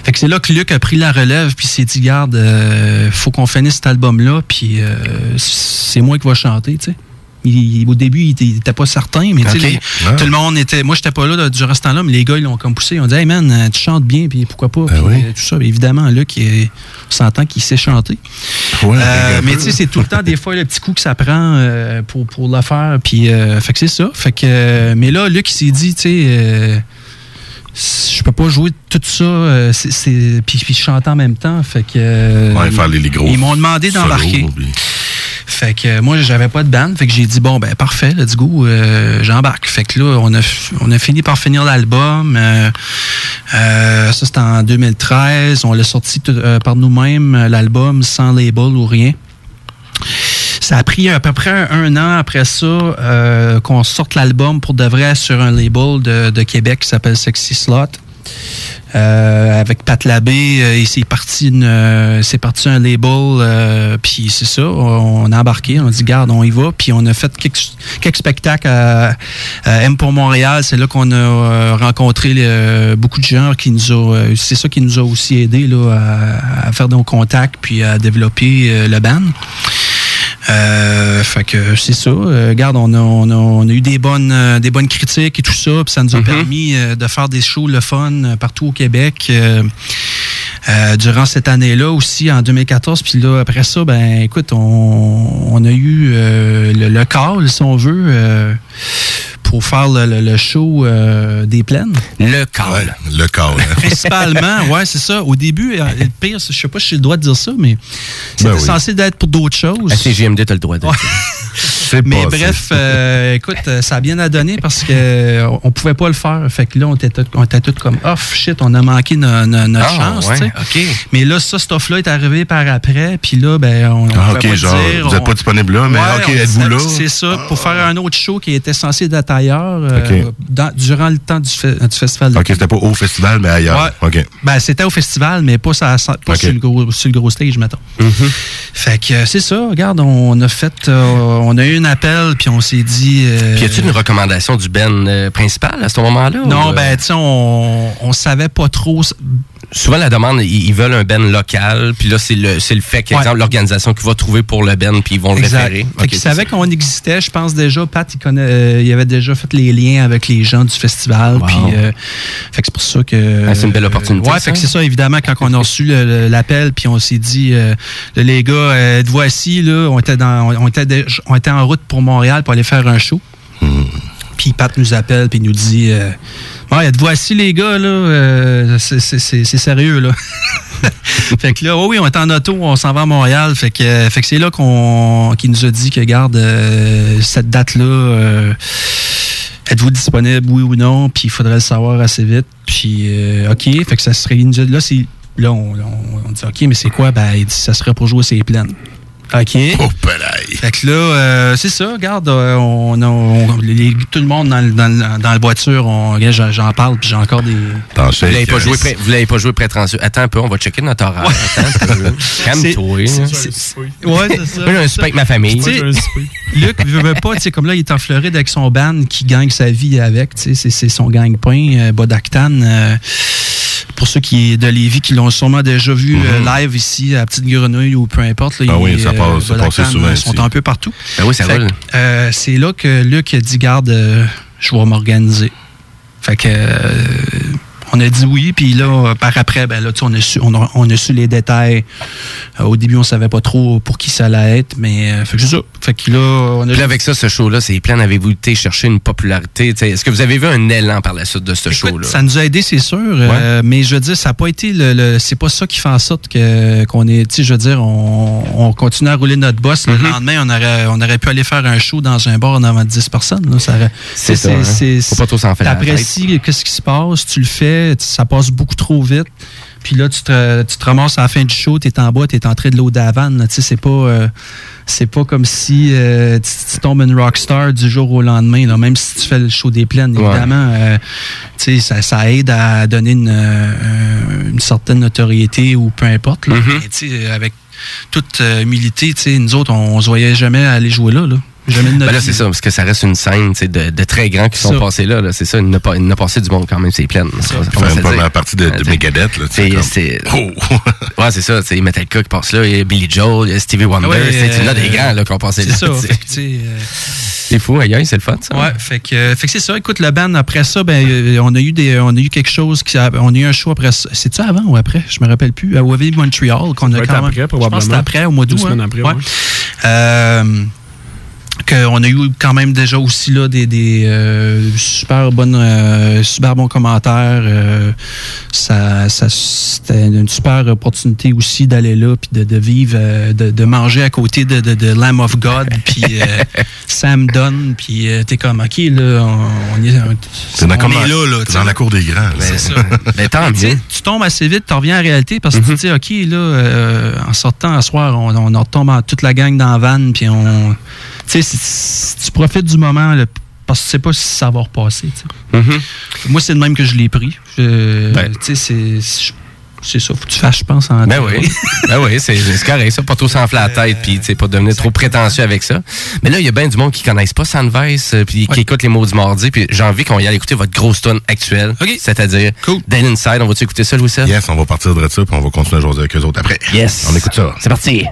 fait que c'est là que Luc a pris la relève, puis s'est dit, garde, euh, faut qu'on finisse cet album-là, puis euh, c'est moi qui va chanter, tu sais. Il- au début, il était- il était pas certain, mais tu sais, Ok. les- Ah. tout le monde était. Moi, j'étais pas là, là, durant ce temps-là, mais les gars, ils l'ont comme poussé. Ils ont dit, hey man, euh, tu chantes bien, puis pourquoi pas, puis, euh, tout ça. Mais évidemment, là, qui s'entend qu'il sait chanter. Ouais, Euh, mais tu sais, c'est tout le temps, des fois, le petit coup que ça prend euh, pour, pour le faire. Puis, euh, fait que c'est ça. Fait que, mais là, Luc, il s'est dit, tu sais, je peux pas jouer tout ça, euh, c'est- puis, puis chanter en même temps. Fait que. euh, Ouais, faire les- les gros Ils m'ont demandé d'embarquer. Fait que euh, moi, j'avais pas de band. Fait que j'ai dit, bon, ben parfait, let's go, euh, j'embarque. Fait que là, on a, on a fini par finir l'album. Euh, euh, ça, c'était en 2013. On l'a sorti euh, par nous-mêmes, l'album, sans label ou rien. Ça a pris à peu près un, an après ça qu'on sorte l'album pour de vrai sur un label de, de Québec qui s'appelle Sexy Slot. Euh, avec Pat Labbé, euh, et c'est parti, une, euh, c'est parti un label, euh, puis c'est ça, on, a embarqué, on a dit garde, on y va, puis on a fait quelques, spectacles à, M pour Montréal, c'est là qu'on a euh, rencontré euh, beaucoup de gens qui nous ont, euh, c'est ça qui nous a aussi aidé là, à, à faire nos contacts puis à développer euh, le band. Euh, fait que c'est ça. Euh, regarde, on a, on a- on a eu des bonnes, euh, des bonnes critiques et tout ça, puis ça nous a permis euh, de faire des shows le fun euh, partout au Québec. euh, euh, durant cette année-là aussi, en 2014. Puis là, après ça, ben écoute, on, on a eu euh, le, le call, si on veut, euh, pour faire le, le- le show euh, des plaines? Le call. le call. <laughs> Principalement, ouais, c'est ça. Au début, euh, le pire, je sais pas si j'ai le droit de dire ça, mais c'était Ben oui. censé d'être pour d'autres choses. À CGMD, t'as le droit de Mais bref, euh, écoute, euh, ça a bien à donner parce que euh, on pouvait pas le faire. Fait que là, on était, tous comme off, shit, on a manqué no- no- notre Ah, chance. ouais. Mais là, ça, cette offre-là est arrivé par après. Puis là, ben, on, Ah, ok, pas genre, dire, vous êtes on- pas disponible là, mais Ouais, ok, êtes-vous là? C'est ça, pour faire un autre show qui était censé être ailleurs euh, dans- durant le temps du, du festival. Ok, c'était pas au festival, mais ailleurs. Ok. ben, c'était au festival, mais pas, ça- sur, le gros, sur le gros stage, mettons. Fait que c'est ça, regarde, on a fait, euh, on a eu un appel, puis on s'est dit. euh, Puis y a-tu une recommandation du Ben euh, principal à ce moment-là? Non, ou, euh, ben, tu sais, on, on savait pas trop. Souvent, la demande, ils, ils veulent un Ben local, puis là, c'est le, le fait qu'exemple, l'organisation qui va trouver pour le Ben, puis ils vont le Exact. référer. Fait Ok, qu'ils c'est savaient qu'on existait, je pense déjà. Pat, il, connaît, euh, il avait déjà fait les liens avec les gens du festival. Puis, euh, fait que c'est pour ça que. Ah, c'est une belle opportunité, ouais, ça. fait que c'est ça, évidemment, quand on a reçu l'appel, puis on s'est dit, euh, les gars, euh, assis, là, on était, dans, on, était on était en route pour Montréal pour aller faire un show. Puis Pat nous appelle, puis nous dit, euh, êtes-vous assis, les gars, là, euh, c'est- sérieux, là. <laughs> fait que là, oh oui, on est en auto, on s'en va à Montréal. Fait que, euh, que c'est là qu'on nous a dit que, garde, euh, cette date-là, êtes-vous disponible, oui ou non? Puis il faudrait le savoir assez vite. Puis, OK, fait que ça serait. Là. Là, on, on- dit OK, mais c'est quoi? Ben, ça serait pour jouer ses plaines. OK. Oh, Fait que là, euh, c'est ça, regarde, euh, on, a- on- les- tout le monde dans, le- dans, le- dans la voiture, on, regarde, j'en- parle, puis j'ai encore des. Vous l'avez pas, joué pré- vous l'avez pas joué prétentieux. Attends un peu, on va checker notre horaire. Attends un peu. <laughs> Calme-toi. Ouais, c'est ça. Moi, j'ai un souper avec ma famille. Luc veut, veut pas, tu sais, comme là, il est en Floride avec son band qui gagne sa vie avec, tu sais, c'est- c'est son gagne-pain, euh, Bodactan. Euh, pour ceux qui de Lévis qui l'ont sûrement déjà vu euh, live ici à Petite Grenouille ou peu importe. Là, Mhm. Ah oui, il- ça passe- souvent euh, ici. sont un peu partout. Oui, ça Fait roule. que, euh, c'est là que Luc a dit garde, euh, je vais m'organiser. Fait que euh, on a dit oui, puis là, par après, ben là, on a su, on a, on a su les détails. Euh, au début, on savait pas trop pour qui ça allait être, mais euh, fait que c'est ça. Fait que là, on a Puis là, avec ça, ce show-là, c'est plein. Avez-vous été chercher une popularité? Est-ce que vous avez vu un élan par la suite de ce show-là? Ça nous a aidé, c'est sûr, euh, mais je veux dire, ça n'a pas été le, le- c'est pas ça qui fait en sorte que qu'on est, tu sais, je veux dire, on, on continue à rouler notre boss. Le lendemain, on aurait, on aurait pu aller faire un show dans un bar en avant de 10 personnes. là. Ça aurait- C'est ça, hein. Faut pas trop s'en faire. T'apprécies qu'est-ce qui se passe, tu le fais, ça passe beaucoup trop vite. Puis là, tu te, tu te ramasses à la fin du show, tu es en bas, tu es entré de l'eau d'Havane. là. Tu sais, c'est pas, euh, c'est pas comme si euh, tu, tu tombes une rockstar du jour au lendemain, là, même si tu fais le show des plaines. Évidemment, euh, tu sais, ça, ça aide à donner une, une certaine notoriété ou peu importe. là. Mm-hmm. Mais tu sais, avec toute humilité, tu sais, nous autres, on, on se voyait jamais aller jouer là. là. Jamais de notre Ben là, c'est ça, parce que ça reste une scène de, de très grands qui sont Ça. passés là. là. C'est ça, il n'a pas, il passé du monde quand même, c'est plein. Ça, ça une à première dire. partie de, de Euh, Megadeth, là, C'est, comme- c'est, <laughs> <laughs> ouais, c'est ça. Il y a Metallica qui passe là, il y a Billy Joel, il y a Stevie Wonder. Ouais, c'est tu l'as des euh, grands là, qui ont passé C'est là. ça. <laughs> tu sais, euh, C'est fou, aïe, aïe, c'est le fun, ça. Ouais, fait que, euh, fait que c'est ça. Écoute, le band, après ça, ben, euh, on a eu des, on a eu quelque chose qui, a- on a eu un show après ça. C'est-tu avant ou après? Je me rappelle plus. À Wavy Montreal, qu'on a quand même. après, je pense que probablement. c'était après, au mois d'août. Deux semaines hein? après, Ouais. Qu'on a eu quand même déjà aussi là des, des euh, super bonnes euh, super bons commentaires euh, ça, ça c'était une super opportunité aussi d'aller là puis de, de vivre euh, de, de manger à côté de, de, de Lamb of God <laughs> puis euh, Sam Dunn puis euh, t'es comme ok là on, on est, on est là là sais. dans la cour des grands. là. Ben, ça. <laughs> Ben, tant mieux. Tu tombes assez vite, tu reviens en réalité parce que tu te dis, OK, là, euh, en sortant à soir, on, on retombe en toute la gang dans la van, puis on. Tu sais, tu profites du moment, là, parce que tu sais pas si ça va repasser. sais. Moi, c'est le même que je l'ai pris. Ben. Tu sais, c'est- c'est. Ça, faut que tu fasses, je pense, en Ben oui, ben oui, c'est correct, ça. Pas trop s'enfler la tête, puis tu sais, pas devenir trop prétentieux avec ça. Mais là, il y a bien du monde qui connaissent pas Sandvice, euh, puis qui écoute les mots du mardi, puis j'ai envie qu'on y aille écouter votre grosse tune actuelle. C'est-à-dire Dead Inside. On va-tu écouter ça, Louis Seb? Yes, on va partir de ça, puis on va continuer à jouer avec eux autres après. Yes. On écoute ça. C'est parti.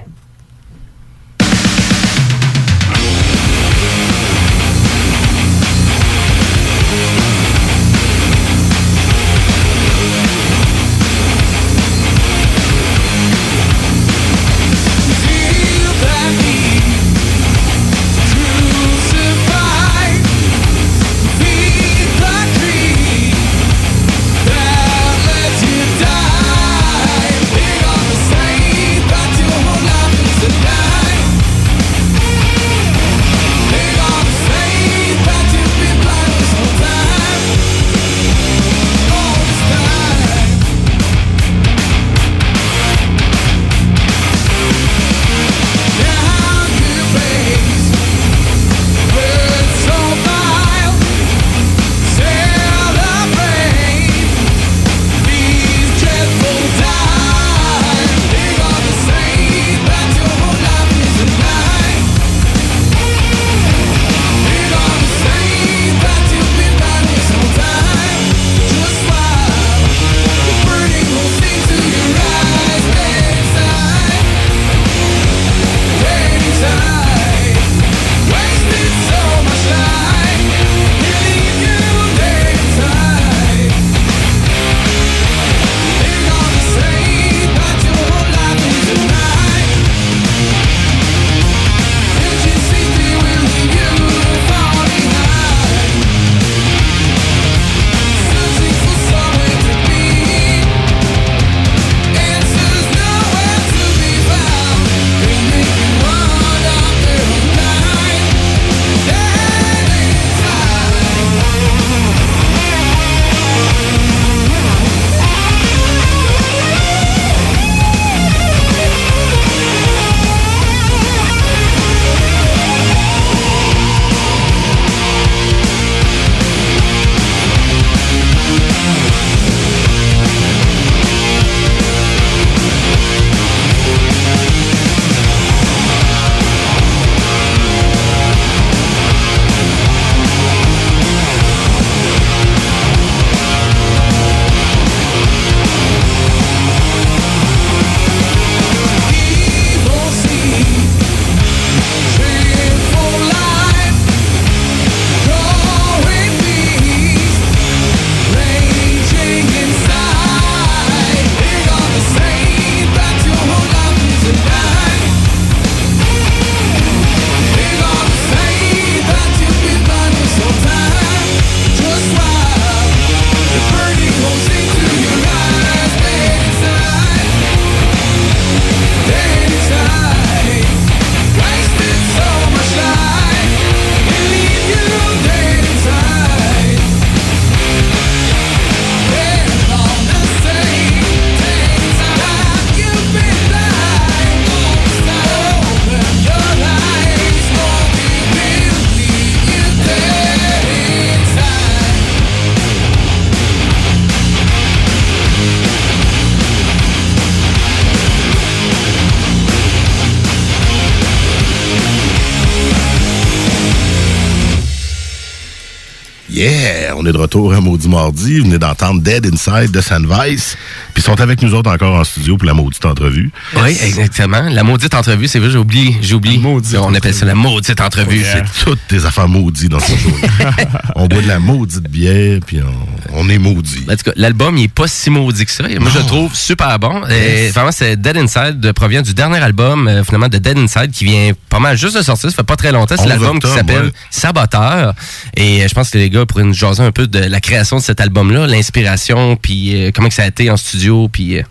Mardi. Vous venez d'entendre Dead Inside de Sandvice. Puis ils sont avec nous autres encore en studio pour la maudite entrevue. Oui, exactement. La maudite entrevue, c'est vrai, j'ai oublié. J'ai oublié. On appelle ça la maudite entrevue. C'est toutes des affaires maudites dans ce show <laughs> On boit de la maudite bière, puis on, on est maudit. En tout cas, l'album, il est pas si maudit que ça. Moi, je le trouve super bon. Et Yes. vraiment, c'est Dead Inside, de- provient du dernier album, euh, finalement, de Dead Inside, qui vient pas mal juste de sortir. Ça fait pas très longtemps. C'est 11 l'album qui s'appelle ouais. Saboteur. Et euh, je pense que les gars pourraient nous jaser un peu de la création de cet album-là, l'inspiration, puis euh, comment que ça a été en studio, puis euh,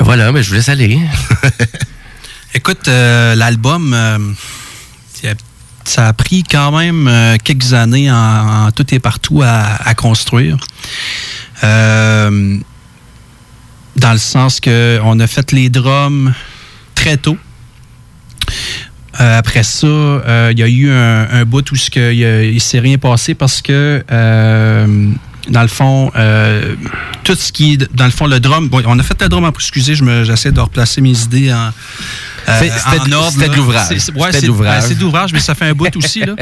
voilà, mais je vous laisse aller. <laughs> Écoute, euh, l'album, euh, il y a- ça a pris quand même euh, quelques années en, tout et partout à, construire. Euh, dans le sens que on a fait les drums très tôt. Euh, après ça, il y a eu un, un bout où il, il s'est rien passé parce que dans le fond, euh, tout ce qui est dans le fond le drum, bon, on a fait le drum. Excusez, je me- j'essaie de replacer mes idées en euh, c'était en de- l'ouvrage. C'est- ouais, de ben, c'est de l'ouvrage, mais ça fait un bout <laughs> aussi. Là.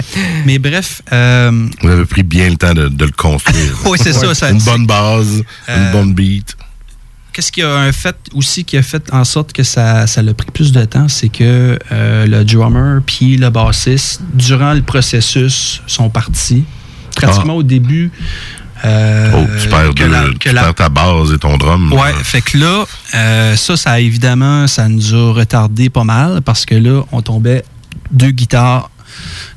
Mais bref. euh, Vous avez pris bien le temps de, de le construire. <laughs> Oui, c'est ça, ça- Une bonne base, une Euh, bonne beat. Qu'est-ce qui a un fait aussi qui a fait en sorte que ça, ça a pris plus de temps, c'est que euh, le drummer puis le bassiste, durant le processus, sont partis. Pratiquement au début. Euh, oh, tu perds, que la- tu que la- perds ta base et ton drum. Ouais, fait que là, euh, ça, ça évidemment, ça nous a retardé pas mal parce que là, on tombait deux guitares,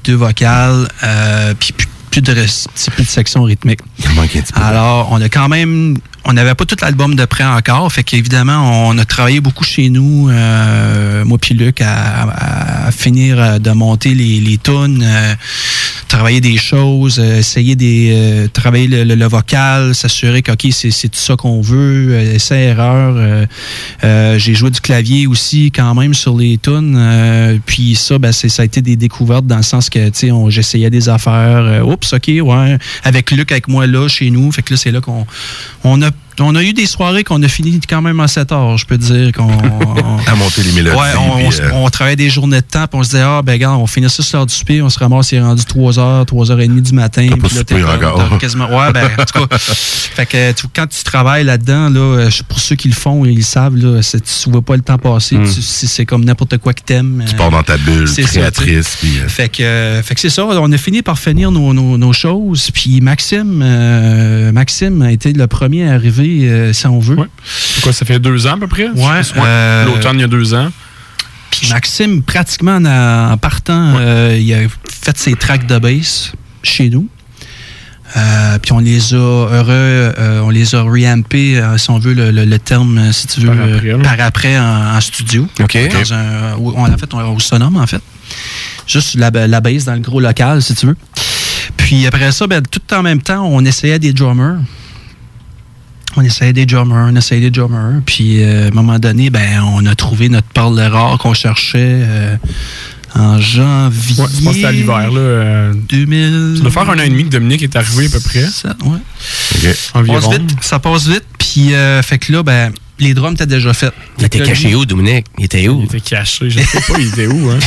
deux vocales, euh, puis plus, de, plus de section rythmique. Alors, on a quand même, on n'avait pas tout l'album de près encore, fait qu'évidemment, on a travaillé beaucoup chez nous, euh, moi puis Luc, à, à- finir euh, de monter les, les tunes, euh, travailler des choses, euh, essayer des, euh, travailler le, le- vocal, s'assurer que ok, c'est c'est tout ça qu'on veut, euh, essai erreur. J'ai joué du clavier aussi quand même sur les tunes, puis ça, ben, c'est- ça a été des découvertes dans le sens que tu sais, j'essayais des affaires. Oups, ok, ouais, avec Luc avec moi là chez nous, fait que là c'est là qu'on on a on a eu des soirées qu'on a fini quand même à 7 heures, je peux te dire qu'on <laughs> à monter les mélodies. Ouais, on, puis, on euh, on travaillait des journées de temps, puis on se disait, ah, ben, regarde, on finit ça sur l'heure du souper, on se ramasse, il est rendu 3h, 3h30 du matin. pas là, t'es encore. quasiment, ouais, ben, en tout cas. <laughs> fait que, tu- quand tu travailles là-dedans, là, euh, pour ceux qui le font, ils le savent, là, c'est- tu vois pas le temps passer, Mm. tu- c'est c'est comme n'importe quoi que t'aimes. Tu euh, pars dans ta bulle c'est créatrice. puis, euh, Fait que, euh, fait que c'est ça, on a fini par finir nos, nos- nos choses. Puis Maxime, Maxime a été le premier à arriver, euh, si on veut. Quoi, ça fait deux ans à peu près? Ouais. Euh, L'automne, il y a deux ans. Puis Maxime, pratiquement en, en partant, euh, il a fait ses tracks de bass chez nous. Euh, puis on les a heureux, on les a reampés, si on veut le, le- le terme, si tu veux, Par après, là. par après en, en studio. OK. Dans un, où- on a fait on- au Sonome, en fait. Juste la, la bass dans le gros local, si tu veux. Puis après ça, ben, tout en même temps, on essayait des drummers. On essayait des drummers, on essayait des drummers. Puis euh, à un moment donné, ben, on a trouvé notre perle rare qu'on cherchait euh, en janvier. Ouais, je pense que c'était à l'hiver. Là, euh, 2000. Ça doit faire un an et demi que Dominique est arrivé à peu près. ouais. Ça Environ. passe vite, ça passe vite. Puis, euh, fait que là, ben, les drums étaient déjà faits. Il était caché où, Dominique? Il était où? Il était caché, je sais pas, il était où, hein?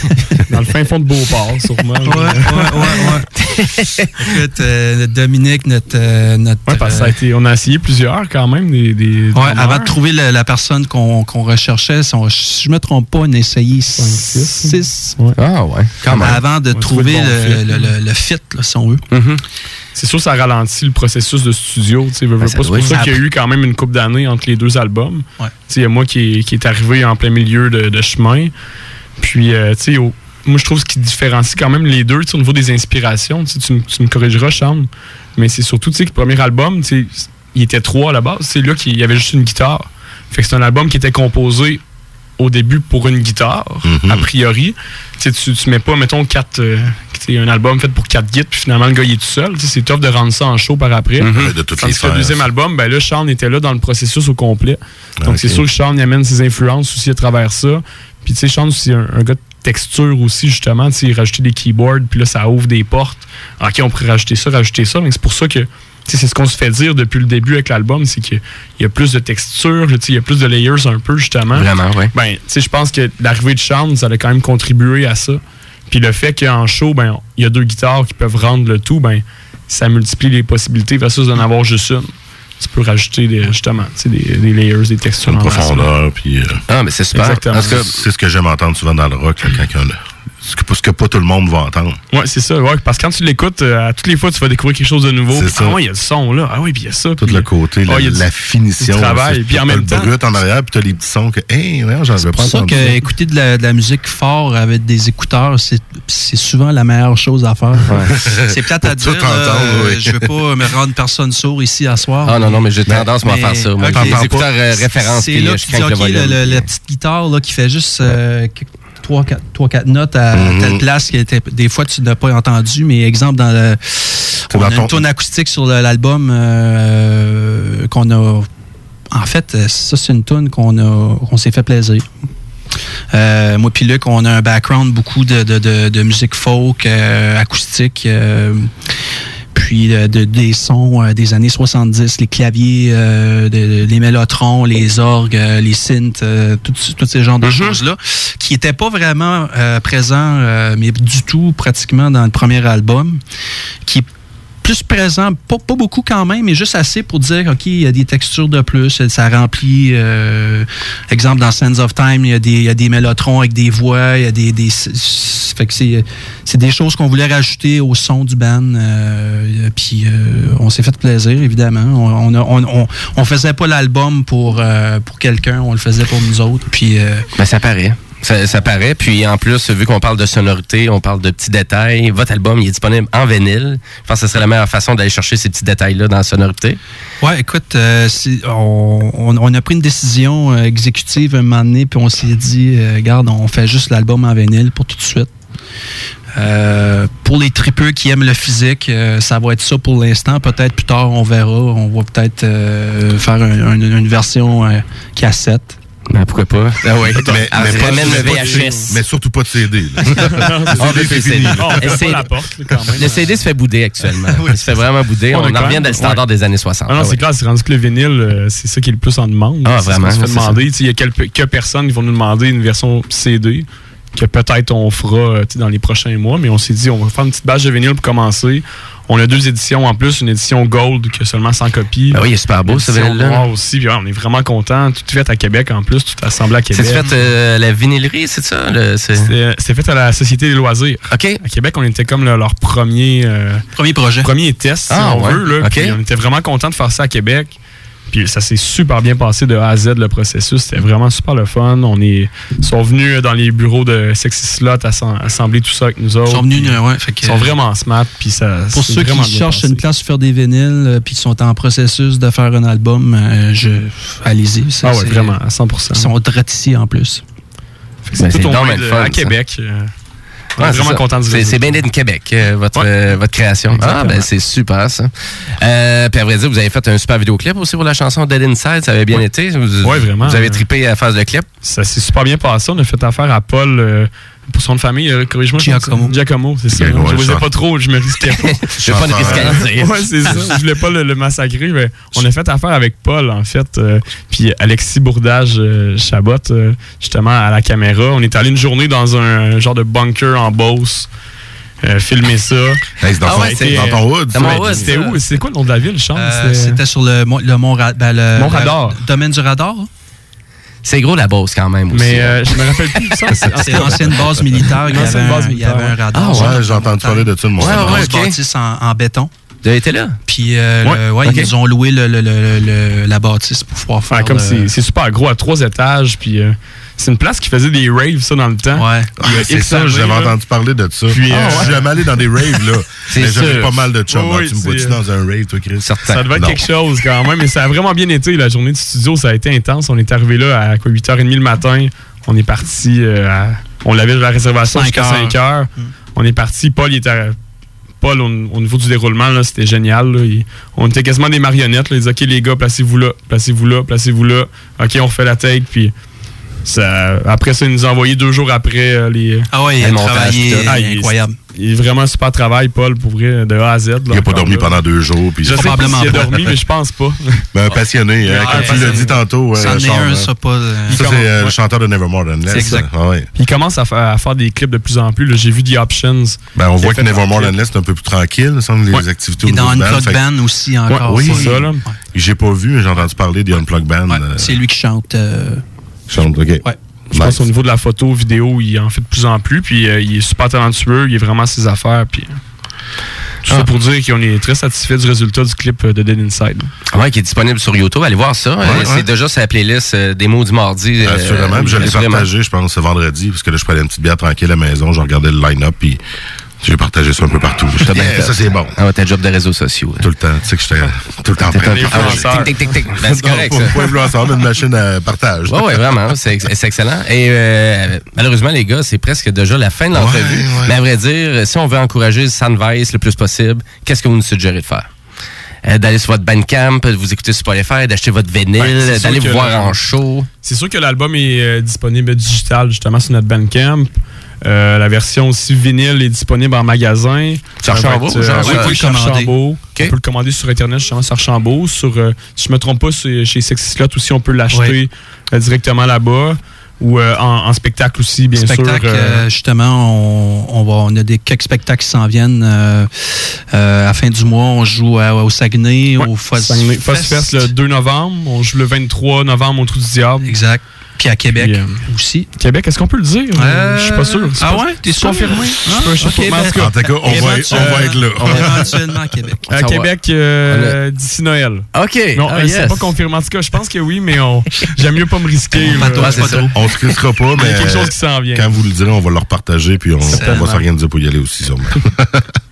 <laughs> Dans le fin fond de Beauport, sûrement. Ouais, ouais, ouais, ouais. Écoute, euh, Dominique, notre. euh, notre Ouais, parce que ça a été, on a essayé plusieurs quand même. Des, des Ouais, drummers. avant de trouver la, la personne qu'on qu'on recherchait, si, on- si je me trompe pas, on a essayé six. Ah ouais, quand même. Avant de trouver le bon le, fit. le- le- le fit, là, si on veut. C'est sûr, ça ralentit le processus de studio. veux, veux Ben. C'est pour ça qu'il y a eu quand même une couple d'années entre les deux albums. Ouais. Il y a moi qui est, qui est arrivé en plein milieu de, de chemin. Puis, euh, tu sais, moi, je trouve ce qui différencie quand même les deux au niveau des inspirations. Tu, me- tu me corrigeras, Charles. Mais c'est surtout, tu sais, que le premier album, il était trois à la base. C'est là qu'il y avait juste une guitare. Fait que c'est un album qui était composé au début pour une guitare, a priori. Tu, tu, tu mets pas, mettons, quatre, euh, un album fait pour quatre guides, puis finalement, le gars, il est tout seul. C'est tough de rendre ça en show par après. Mhm. De toutes Tandis les que le deuxième album, ben là, Sean était là dans le processus au complet. Donc, c'est sûr que Sean il amène ses influences aussi à travers ça. Puis, tu sais, Sean, c'est un, un gars de texture aussi, justement. Tu sais, il rajoutait des keyboards, puis là, ça ouvre des portes. OK, on pourrait rajouter ça, rajouter ça. Mais c'est pour ça que, c'est ce qu'on se fait dire depuis le début avec l'album, c'est qu'il y a plus de texture, tu sais, il y a plus de layers un peu, justement. Vraiment, ouais. Ben, tu sais, je pense que l'arrivée de Sean, ça a quand même contribué à ça. Puis le fait qu'en show, ben, il y a deux guitares qui peuvent rendre le tout, ben, ça multiplie les possibilités versus d'en avoir juste une. Tu peux rajouter des, justement tu sais, des, des layers, des textures. Une profondeur, puis... euh, Ah, mais c'est super. Exactement. C'est ce que j'aime entendre souvent dans le rock, là, quand il y en a- Ce que, ce que pas tout le monde va entendre. Ouais, c'est ça. Ouais, parce que quand tu l'écoutes, euh, à toutes les fois, tu vas découvrir quelque chose de nouveau. C'est Puis, ça. Ah ouais, il y a le son là. Ah oui, puis il y a ça. Tout le côté, la, Ah, il y a la finition. du travail. Puis en même le temps, brut en arrière, puis t'as les petits sons que, hey, voyons, j'en avais pas C'est pour ça entendu. que écouter de la, de la musique fort avec des écouteurs, c'est c'est souvent la meilleure chose à faire. <laughs> C'est peut-être à dire. euh, oui. Je veux pas me rendre personne sourd ici à soir. Ah non, non, mais j'ai tendance, à faire ça. Moi, Ok. les écouteurs euh, référence, C'est puis là euh, que je tu crains le volume. la petite guitare là, qui fait juste 3-4 notes à Mhm. telle place que était- des fois tu n'as pas entendu, mais exemple dans le. On a une tourne acoustique sur l'album euh, qu'on a. En fait, euh, ça, c'est une tune qu'on a qu'on s'est fait plaisir. Euh, moi puis Luc, on a un background beaucoup de, de, de, de musique folk, euh, acoustique, puis euh, de, des sons euh, des années 70, les claviers, euh, de- les mélotrons, les orgues, les synths, euh, tout, tout ce genre de choses-là, qui n'étaient pas vraiment présents, mais du tout pratiquement dans le premier album, qui plus présent, pas, pas beaucoup quand même, mais juste assez pour dire, OK, il y a des textures de plus, ça remplit, euh, exemple, dans Sands of Time, il y, a des, il y a des mélotrons avec des voix, il y a des... des fait que c'est, des choses qu'on voulait rajouter au son du band, euh, puis euh, on s'est fait plaisir, évidemment. On, a- on, on, on faisait pas l'album pour, pour quelqu'un, on le faisait pour nous autres, puis... Ben, ça paraît. Ça, paraît. Puis en plus, vu qu'on parle de sonorité, on parle de petits détails, votre album est disponible en vinyle. Je pense que ce serait la meilleure façon d'aller chercher ces petits détails-là dans la sonorité. Ouais, écoute, euh, on, a pris une décision euh, exécutive un moment donné, puis on s'est dit, euh, regarde, on fait juste l'album en vinyle pour tout de suite. Pour les tripeux qui aiment le physique, ça va être ça pour l'instant. Peut-être plus tard, on verra. On va peut-être faire un- un- une version cassette. Ben, pourquoi pas? Ah oui. Mais, Ah, mais c'est pas, même mais le VHS. mais surtout pas de CD. là. <laughs> Ah, Le CD, c'est fini. Oh, on Le pas CD la porte, là, quand même. Le CD se fait bouder actuellement. Il se fait vraiment bouder. On On, en revient dans le standard ouais. des années 60. Ah non, Ah c'est clair, c'est rendu que le vinyle, euh, c'est ça qui est le plus en demande. Ah, vraiment, se fait demander. Il y a quelques, personnes qui vont nous demander une version CD que peut-être on fera euh, dans les prochains mois, mais on s'est dit on va faire une petite bâche de vinyle pour commencer. On a deux éditions en plus, une édition Gold qui a seulement 100 copies. Ah oui, il est super beau, ce vinyle-là. aussi. Puis ouais, on est vraiment content. Tout est fait à Québec en plus, tout assemblé à Québec. C'est fait euh, la vinylerie, c'est ça? le- c'est- fait à la Société des loisirs. OK. À Québec, on était comme le- leur premier, euh, Premier projet. premier test, si Ah, on ouais. veut. Là, OK. Puis on était vraiment content de faire ça à Québec. Puis ça s'est super bien passé de A à Z le processus. C'était vraiment super le fun. On est ils sont venus dans les bureaux de Sexy Slot assem- assembler tout ça avec nous autres. Ils sont venus, Puis ouais, fait que- Ils sont vraiment smart. Puis ça, Pour ceux qui cherchent passé. une place pour faire des vinyles, euh, puis qui sont en processus de faire un album, euh, je, allez-y. Ah ouais, vraiment, à 100%. Ils sont ici en plus. C'est Ben, tout c'est au moins de- fun, à ça. Québec. euh, est vraiment ça. content de C'est c'est bien d'être Québec, euh, votre, euh, votre création. Ah, ben c'est super ça. Euh, puis à vrai dire, vous avez fait un super vidéoclip aussi pour la chanson Dead Inside. Ça avait bien été. Ouais, vraiment. Vous avez trippé à la phase de clip. Ça s'est super bien passé. On a fait affaire à Paul pour son famille. euh, Corrige-moi. Giacomo. Giacomo, c'est ça. Giacomo, je ne pas trop, je me risquais pas. <laughs> Je veux pas le dire. ouais, c'est ça. Je voulais pas le, le massacrer. Mais on a fait affaire avec Paul, en fait. euh, puis Alexis Bourdage euh, Chabot, euh, justement, à la caméra. On est allé une journée dans un genre de bunker en Beauce. euh, filmer ça. Hey, c'est dans, Ah ton- ouais, c'est c'est- dans ton hood. C'était où? C'est quoi le nom de la ville, Charles? Euh, C'était- sur le, mont- le Mont, ben, le, Mont Radar. le domaine du radar. Hein? C'est gros la bosse quand même aussi. Mais euh, je me rappelle plus. Ça, <laughs> c'est- l'ancienne base militaire. Il y, avait un, base il y avait un radar. Ah, Ouais, j'ai entendu parler de ça de mon Ouais, ouais, bâtisse en, en béton. Avez été là? Puis euh, Ouais, le- ouais, ok. ils nous ont loué le, le- le- le- la bâtisse pour pouvoir faire. Ouais, comme le- c'est c'est super gros à trois étages. Puis euh, c'est une place qui faisait des raves, ça, dans le temps. Ouais. Ah, c'est ça, j'avais entendu parler de ça. Puis, euh, je suis jamais allé dans des raves, là. <laughs> C'est mais j'avais pas mal de chums. Oui, Ah, oui, tu me vois-tu dans un rave, toi, Chris? Certain. Ça devait être Non. quelque chose quand même, mais ça a vraiment bien été. La journée du studio, ça a été intense. On est arrivé là à quoi, 8h30 le matin. On est parti euh, à- On l'avait de la réservation jusqu'à heures. 5 heures. On est parti. Paul, il était. Paul, au, au niveau du déroulement, là, c'était génial. là. Il- on était quasiment des marionnettes. là. Il disait OK, les gars, placez-vous là, placez-vous là, placez-vous là. OK, on refait la take. Puis Ça- après ça, il nous a envoyé deux jours après euh, les. Ah ouais, il a travaillé incroyable. Il est vraiment super travail, Paul, pour vrai, de A à Z. Il n'a pas dormi pendant deux jours. Puis Je sais pas s'il a dormi, mais je pense pas. <laughs> Ben, un passionné, hein, Ah, comme tu l'as passionné. dit tantôt. Euh, est Charles, un, hein. ça, pas, euh, Ça, il c'est commence- euh, le chanteur de Nevermore Than Less. Exact. Ah ouais. Il commence à, fa- à faire des clips de plus en plus. J'ai vu The Options. Ben, on Il voit que Nevermore un Than. Less, c'est un peu plus tranquille, semble, les Ouais. activités Et dans. Unplugged Band aussi encore. oui, c'est ça, là. J'ai pas vu, mais j'ai entendu parler des Unplugged Band. euh, C'est lui qui chante. Euh, OK. Ouais. Je pense au niveau de la photo, vidéo, il en fait de plus en plus. Puis euh, il est super talentueux. Il est vraiment à ses affaires. Puis. euh, Tout Ah. ça pour dire qu'on est très satisfait du résultat du clip euh, de Dead Inside. Ouais, qui est disponible sur YouTube. Allez voir ça. Euh, Ouais, c'est déjà sur la playlist euh, des mots du mardi. euh, Assurément. Puis je l'ai partagé, je pense, ce vendredi, parce que là, je prenais une petite bière tranquille à la maison, je regardais le line-up, puis j'ai partagé ça un peu partout. Yeah, ça, c'est bon. Ah ouais, t'as job de réseaux sociaux. Tout le temps. Tu sais que j'étais tout le temps prêt. un influenceur. Tic, tic, tic, tic. Ben, c'est correct, pas- influenceur, mais une machine à partage. Oui, ouais, vraiment. C'est c'est excellent. Et euh, malheureusement, les gars, c'est presque déjà la fin de l'entrevue. Ouais, ouais. Mais à vrai dire, si on veut encourager Sandvice le plus possible, qu'est-ce que vous nous suggérez de faire? Euh, d'aller sur votre Bandcamp, de vous écouter sur Spotify, d'acheter votre vinyle, sûr d'aller vous voir en show. C'est sûr que l'album est euh, disponible digital justement sur notre Bandcamp. Euh, la version aussi vinyle est disponible en magasin. Sur Ça va Archambault, être, euh, genre, oui, ça? oui, sur On peut. On peut le commander sur Internet justement sur Archambault. Sur, euh, si je me trompe pas, chez Sexy Slot aussi, on peut l'acheter euh, directement là-bas. Ou en, en spectacle aussi, bien spectacle, sûr. justement, on, on, va, on a des quelques spectacles qui s'en viennent. à la fin du mois, on joue à- au Saguenay, au Fuzz Fest le 2 novembre. On joue le 23 novembre au Trou du Diable. Exact. Puis à Québec aussi. Québec, est-ce qu'on peut le dire? Euh, je suis pas sûr. C'est ah pas- ouais? T'es c'est sûr? confirmé? Ah, je suis pas- en ben- tout cas, En tout cas, on va, être- on va être là. Éventuellement à Québec. À Québec, euh, d'ici Noël. OK. Non, Ah, euh, c'est yes. pas confirmé. En tout cas, je pense que oui, mais on... <laughs> j'aime mieux pas me risquer. C'est. On se crissera pas, Il y mais a quelque chose qui s'en vient. quand vous le direz, on va le repartager, puis on, on va s'organiser pour y aller aussi, sûrement. <laughs>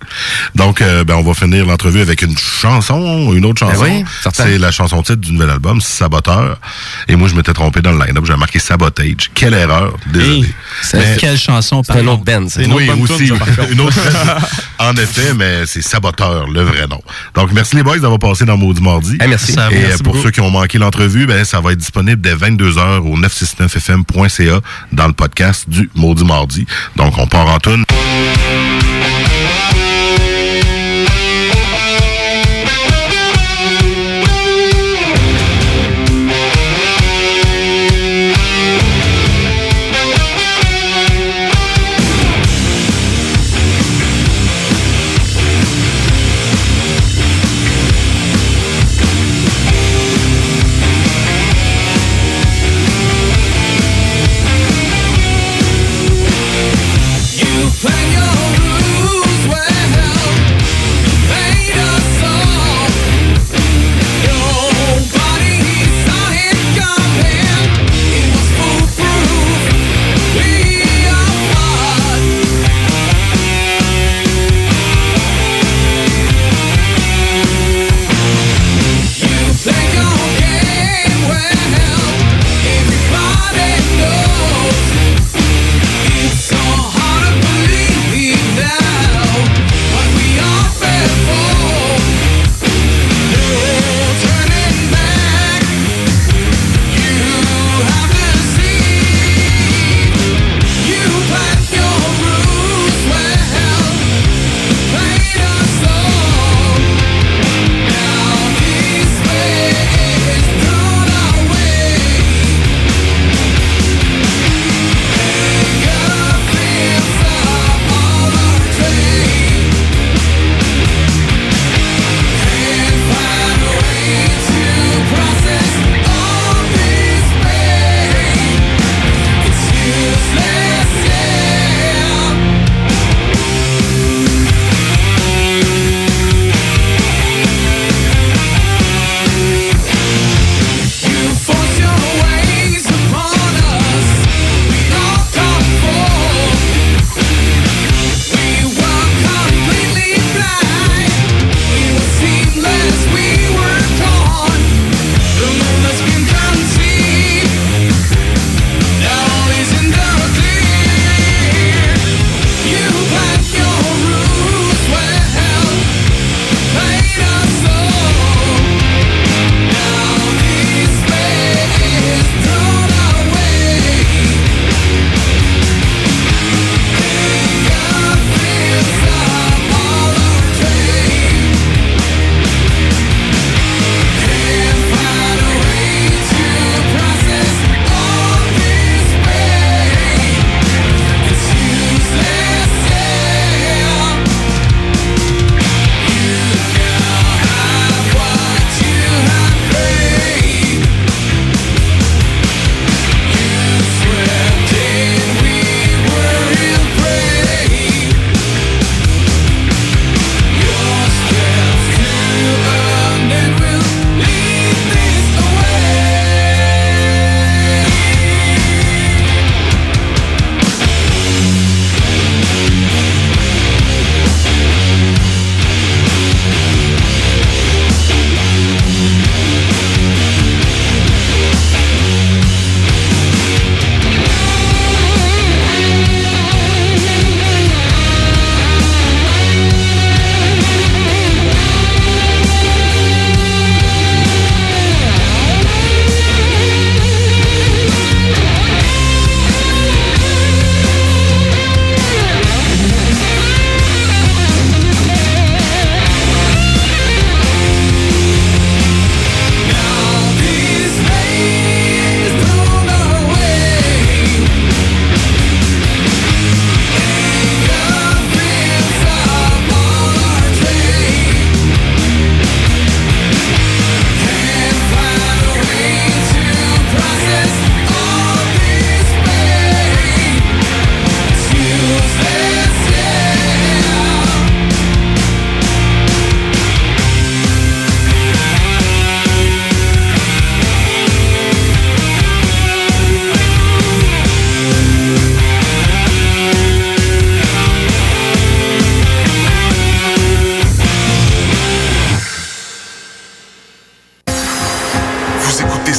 Donc, euh, ben, on va finir l'entrevue avec une chanson, une autre chanson. Ben oui, certain. c'est la chanson titre du nouvel album, Saboteur. Et moi, je m'étais trompé dans le line-up. J'avais marqué Sabotage. Quelle erreur. Désolé. C'est Mais- quelle chanson C'est un autre band, ça. oui, aussi. une autre <laughs> En effet, mais c'est Saboteur, le vrai nom. Donc, merci les boys d'avoir passé dans Maudit Mardi. Eh, merci. Et Merci euh, pour beaucoup. ceux qui ont manqué l'entrevue, ben, ça va être disponible dès 22h au 969fm.ca dans le podcast du Maudit Mardi. Donc, on part en tune.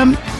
um,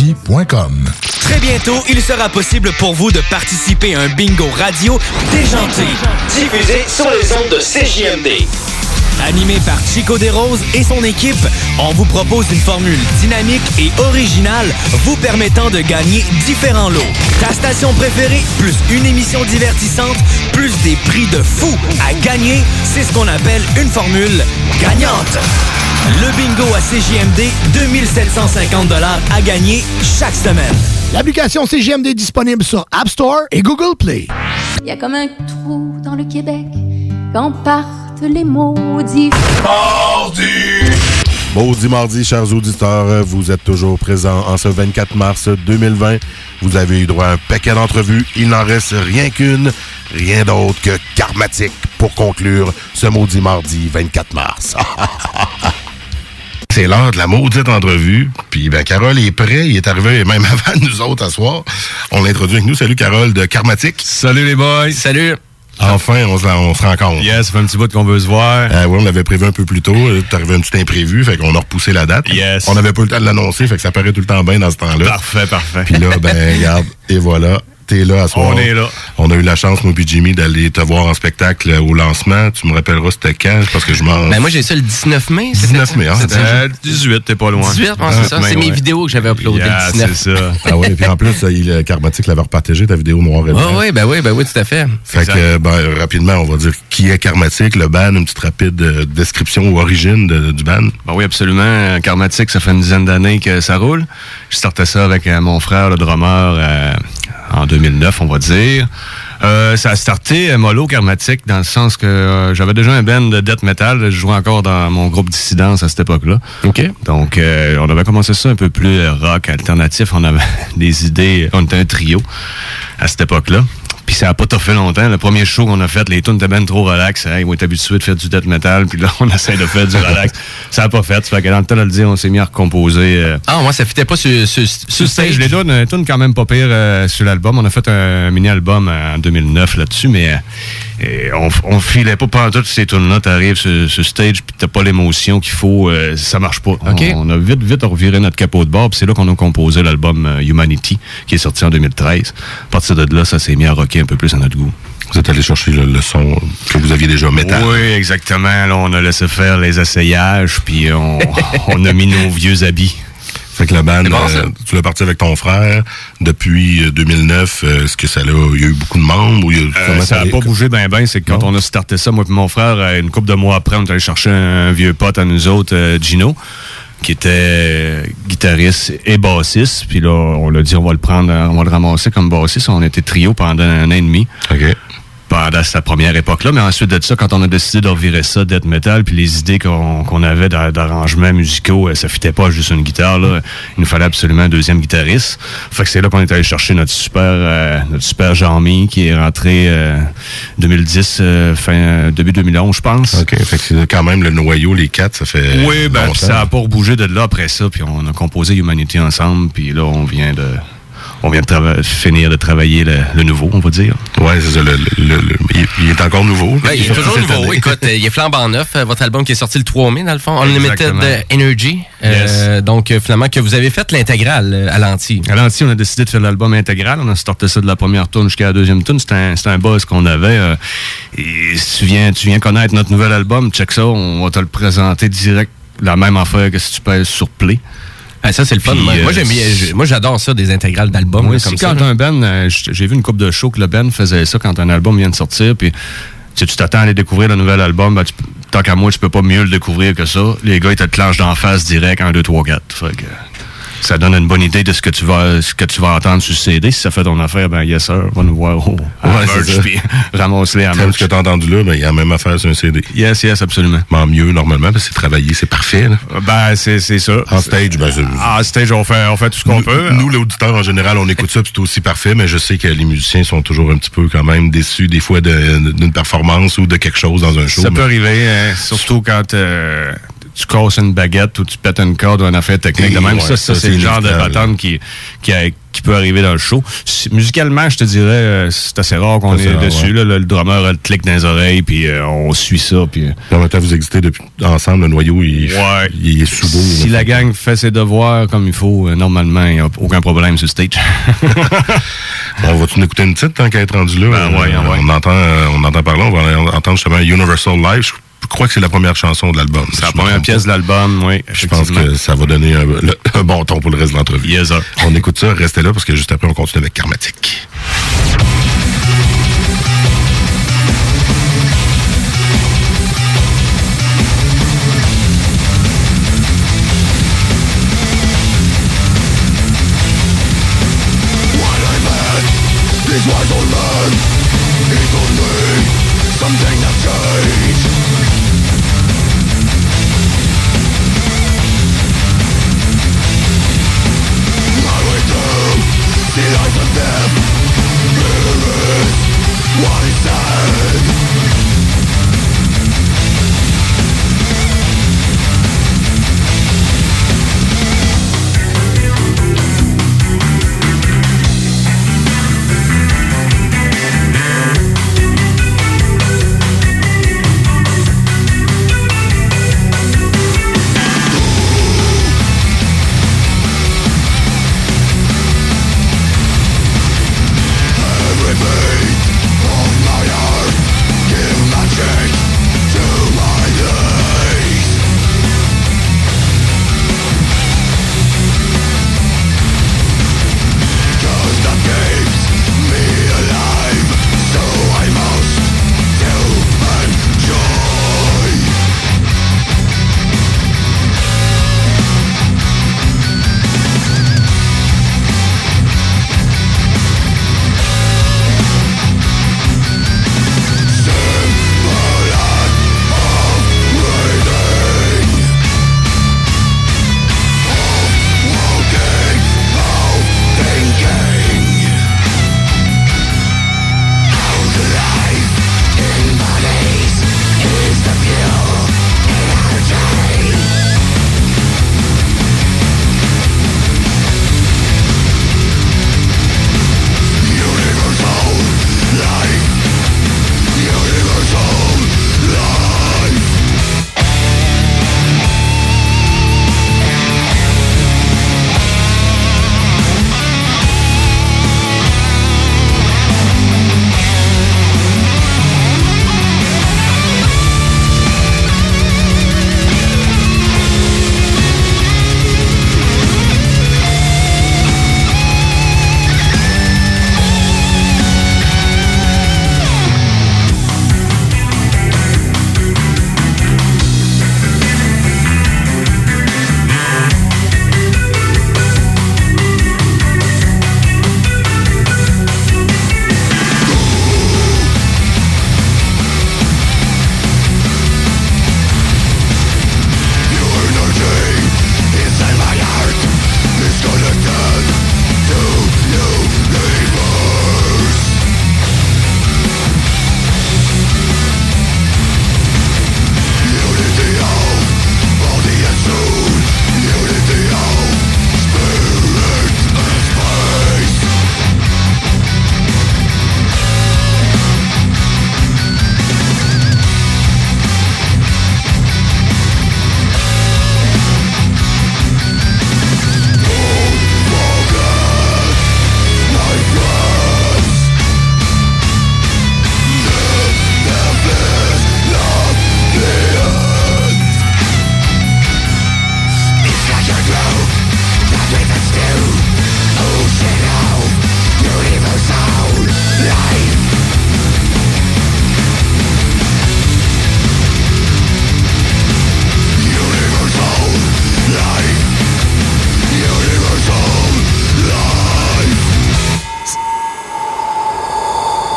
Très bientôt, il sera possible pour vous de participer à un bingo radio déjanté. Diffusé sur les ondes de CJMD. Animé par Chico Desroses et son équipe, on vous propose une formule dynamique et originale vous permettant de gagner différents lots. Ta station préférée, plus une émission divertissante, plus des prix de fou à gagner, c'est ce qu'on appelle une formule gagnante. Le bingo à CJMD, 2750 à gagner chaque semaine. L'application CGMD est disponible sur App Store et Google Play. Il y a comme un trou dans le Québec quand les maudits. Maudit mardi, chers auditeurs, vous êtes toujours présents en ce 24 mars 2020. Vous avez eu droit à un paquet d'entrevues. Il n'en reste rien qu'une, rien d'autre que karmatique pour conclure ce maudit mardi 24 mars. <laughs> C'est l'heure de la maudite entrevue. Puis, ben, Carole est prêt. Il est arrivé même <laughs> avant nous autres à soir. On l'introduit avec nous. Salut, Carole de Karmatique. Salut, les boys. Salut. Enfin, on se, on se rencontre. Yes, ça fait un petit bout qu'on veut se voir. Euh, oui, on l'avait prévu un peu plus tôt. Euh, T'es arrivé un petit imprévu, fait qu'on a repoussé la date. Yes. On n'avait pas le temps de l'annoncer, fait que ça paraît tout le temps bien dans ce temps-là. Parfait, parfait. Puis là, ben, regarde, et voilà. T'es là à soir. On est là. On a eu la chance, moi puis Jimmy, d'aller te voir en spectacle au lancement. Tu me rappelleras c'était quand, parce que je m'en... Ben moi j'ai ça le 19 mai. c'était 19 ça? mai, hein? C'était- Euh, 18, t'es pas loin. 18, ouais, c'est ça. Ah, C'est mes vidéos que j'avais uploadées Yeah, le 19. c'est ça. <laughs> ah ouais, puis en plus, il, euh, Karmatique l'avait repartagé, ta vidéo noire et Oui, blanc. oui, ben oui, ben oui, tout à fait. Fait que, euh, ben, rapidement, on va dire qui est Karmatique, le band, une petite rapide euh, description ou origine de- du band. Ben oui, absolument. Euh, Karmatique, ça fait une dizaine d'années que ça roule. Je startais ça avec euh, mon frère, le drummer, euh, en 2009, on va dire. Euh, ça a starté euh, mollo karmatique dans le sens que euh, j'avais déjà un band de death metal. Je jouais encore dans mon groupe dissidence à cette époque-là. OK. Donc, euh, on avait commencé ça un peu plus euh, rock, alternatif. On avait <laughs> des idées. On était un trio à cette époque-là. Puis ça a pas fait longtemps. Le premier show qu'on a fait, les tunes étaient ben trop relax. Hey, ils vont être habitués de faire du death metal. Puis là, <laughs> on essaie de faire du <laughs> relax. ça a pas fait. Ça fait que dans le temps de le dire, on s'est mis à recomposer. euh, Ah, moi, ça fitait pas sur, sur, sur stage, les tunes, une tune quand même pas pire euh, sur l'album. On a fait un, mini-album en 2009 là-dessus, mais euh, on, on filait pas pendant toutes ces tunes-là. T'arrives sur, sur stage puis t'as pas l'émotion qu'il faut. euh, ça marche pas. OK. On, on a vite, vite reviré notre capot de bord. puis c'est là qu'on a composé l'album euh, Humanity, qui est sorti en 2013. À partir de là, ça s'est mis à rocker un peu plus à notre goût. Vous êtes allé chercher le, le son que vous aviez déjà métal. Oui, exactement. Là, on a laissé faire les essayages, puis on, <laughs> on a mis nos vieux habits. Fait que le band, C'est bon, ça. euh, tu l'as parti avec ton frère depuis euh, 2009. euh, Est-ce que ça l'a, il y a eu beaucoup de membres ou y a, Euh, ça n'a pas bougé ben ben, c'est que quand on a starté ça, moi et mon frère, euh, une couple de mois après, on est allé chercher un vieux pote à nous autres, euh, Gino, qui était euh, guitariste et bassiste. Puis là, on l'a dit, on va le prendre, euh, on va le ramasser comme bassiste. On était trio pendant un an et demi. OK. Pendant cette première époque-là. Mais ensuite de ça, quand on a décidé de revirer ça, death metal, puis les idées qu'on avait d'a- d'arrangements musicaux, euh, ça fitait pas juste une guitare. Là. Il nous fallait absolument un deuxième guitariste. Fait que c'est là qu'on est allé chercher notre super, euh, notre super Jean-Mi qui est rentré euh, 2010, euh, fin début 2011, je pense. OK, fait que c'est quand même le noyau, les quatre, ça fait. Oui, ben, ça a pas bougé de là après ça, puis on a composé Humanity ensemble, puis là, on vient de. On vient de finir de travailler le, le nouveau, on va dire. Ouais, c'est ça. Le, le- le- il, il est encore nouveau. Ben, il est toujours nouveau. année. Écoute, euh, il est flambant neuf. euh, votre album qui est sorti le 3 mai, dans le fond. Unlimited Energy. Euh, Donc, euh, finalement, que vous avez fait l'intégrale à l'anti. À l'anti, on a décidé de faire l'album intégral. On a starté ça de la première tune jusqu'à la deuxième tune. C'était un, c'était un buzz qu'on avait. euh, et si tu viens, tu viens connaître notre nouvel album, check ça, on va te le présenter direct. La même affaire que si tu pèses sur Play. Ah, ça, c'est le fun. Puis, moi, euh, moi, j'aime bien- je- moi, j'adore ça, des intégrales d'albums. Oui, si comme quand un band, j- j'ai vu une coupe de show que le band faisait ça quand un album vient de sortir, puis tu sais, tu t'attends à aller découvrir le nouvel album, ben, tu tant qu'à moi, tu peux pas mieux le découvrir que ça. Les gars, ils te le clenchent d'en face direct, 1, 2, 3, 4. Fait que, ça donne une bonne idée de ce que tu vas, ce que tu vas entendre sur le CD. Si ça fait ton affaire, ben yes sir, va nous voir au, Ouais, ça. puis <laughs> ramasse-les à Comme merch. ce que t'as entendu là, ben, il y a la même affaire sur un CD. Yes, yes, absolument. Mais mieux, normalement, parce que c'est travaillé, c'est parfait. Là. Ben, c'est c'est ça. En stage, ben, c'est- En stage, on fait, on fait tout ce qu'on Nous- peut. Nous, l'auditeur, en général, on écoute ça, puis c'est aussi parfait, mais je sais que les musiciens sont toujours un petit peu quand même déçus, des fois, de- d'une performance ou de quelque chose dans un show. Ça mais- peut arriver, hein, surtout quand euh, tu casses une baguette ou tu pètes une corde ou une affaire technique. De même, Ouais, ça, ça, ça, c'est le genre de patente qui, qui, a- qui peut arriver dans le show. Si- Musicalement, je te dirais, euh, c'est assez rare qu'on est rare, dessus. ouais. là. le, le drummer a le clic dans les oreilles, puis euh, on suit ça. Puis, euh, En même temps, vous existez depuis ensemble, le noyau, il, il est sous beau. si la gang fait ses devoirs comme il faut, euh, normalement, il n'y a aucun problème sur le stage. <laughs> <laughs> On va-tu nous écouter une petite tant qu'à être rendu là? Ben Euh, ouais. On, entend, euh, on entend parler, on va entendre justement Universal Live. Je crois que c'est la première chanson de l'album. C'est la première pièce de l'album, oui. Je pense que ça va donner un, le- <laughs> un bon ton pour le reste de l'entrevue. Yes, sir. On écoute ça, restez là parce que juste après, on continue avec Karmatic.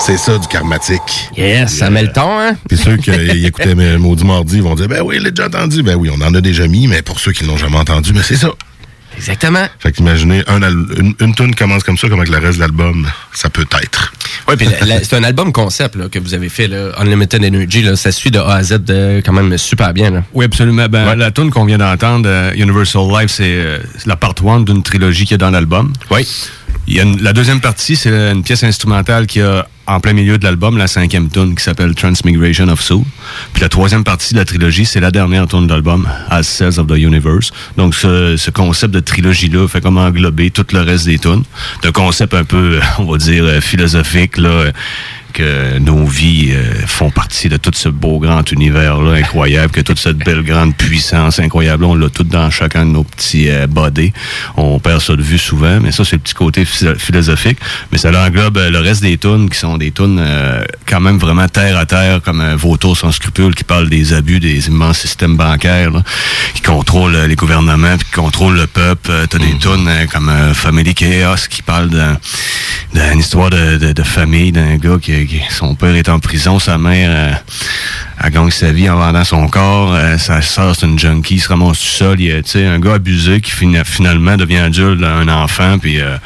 C'est ça, du karmatique. Yes, ça met le ton, hein? Puis ceux qui écoutaient mes Maudit Mardi vont dire, ben oui, il l'a déjà entendu. Ben oui, on en a déjà mis, mais pour ceux qui l'ont jamais entendu, ben c'est ça. Exactement. Fait qu'imaginez, un al- une, une tune commence comme ça, comme avec le reste de l'album, ça peut être. Oui, puis c'est un album concept là, que vous avez fait, là, Unlimited Energy. Là, ça suit de A à Z de, quand même super bien. Là. Oui, absolument. Ben, La tune qu'on vient d'entendre, euh, Universal Life, c'est euh, c'est la part 1 d'une trilogie qui est dans l'album. Oui. Il y a une- la deuxième partie, c'est une pièce instrumentale qui a en plein milieu de l'album, la cinquième tune qui s'appelle Transmigration of Soul. Puis la troisième partie de la trilogie, c'est la dernière tune de l'album, As Cells of the Universe. Donc ce, ce concept de trilogie-là fait comme englober tout le reste des tunes. Un concept un peu, <laughs> on va dire, euh, philosophique, là, que nos vies euh, font partie de tout ce beau grand univers-là incroyable, que toute cette belle grande puissance incroyable, on l'a tout dans chacun de nos petits euh, body. On perd ça de vue souvent, mais ça, c'est le petit côté philo- philosophique. Mais ça englobe euh, le reste des tunes qui sont des tunes quand même vraiment terre à terre, comme euh, Vautour sans scrupules, qui parle des abus des immenses systèmes bancaires, là, qui contrôlent les gouvernements, puis qui contrôlent le peuple. T'as des tunes euh, comme Family Chaos, qui parle d'un- d'une histoire de, de- de famille d'un gars qui, qui- son père est en prison, sa mère euh, a gagné sa vie en vendant son corps, euh, sa soeur c'est une junkie, il se ramasse tout seul, il y a, tu sais, un gars abusé qui fina- finalement devient adulte, un enfant, puis euh,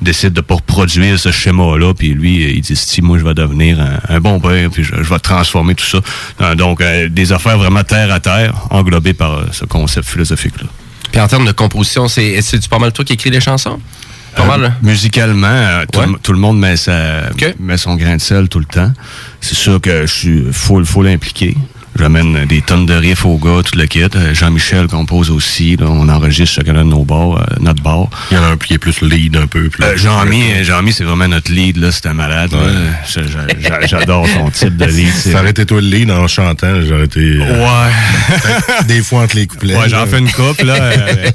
décide de pas reproduire ce schéma-là, puis lui, il dit, si moi je vais devenir un, bon père, puis je, vais transformer tout ça. Euh, donc, euh, des affaires vraiment terre à terre, englobées par euh, ce concept philosophique-là. Puis en termes de composition, c'est c'est pas mal toi qui écris les chansons? Pas mal, là? Musicalement, euh, tout, le- tout le monde met, sa, met son grain de sel tout le temps. C'est sûr que je suis full, full impliqué. J'amène des tonnes de riffs au gars, tout le kit. Euh, Jean-Michel compose aussi. là. on enregistre chacun de nos bars, euh, notre bar. Il y en a un qui est plus lead un peu. Euh, Jean-Mi, Jean-Mi, c'est vraiment notre lead, là. C'est un malade. Je- je- J'adore son type de lead. Ça aurait été toi le lead en chantant, j'aurais été. euh, Ouais. des fois entre les couplets. Ouais, j'en fais une couple, là.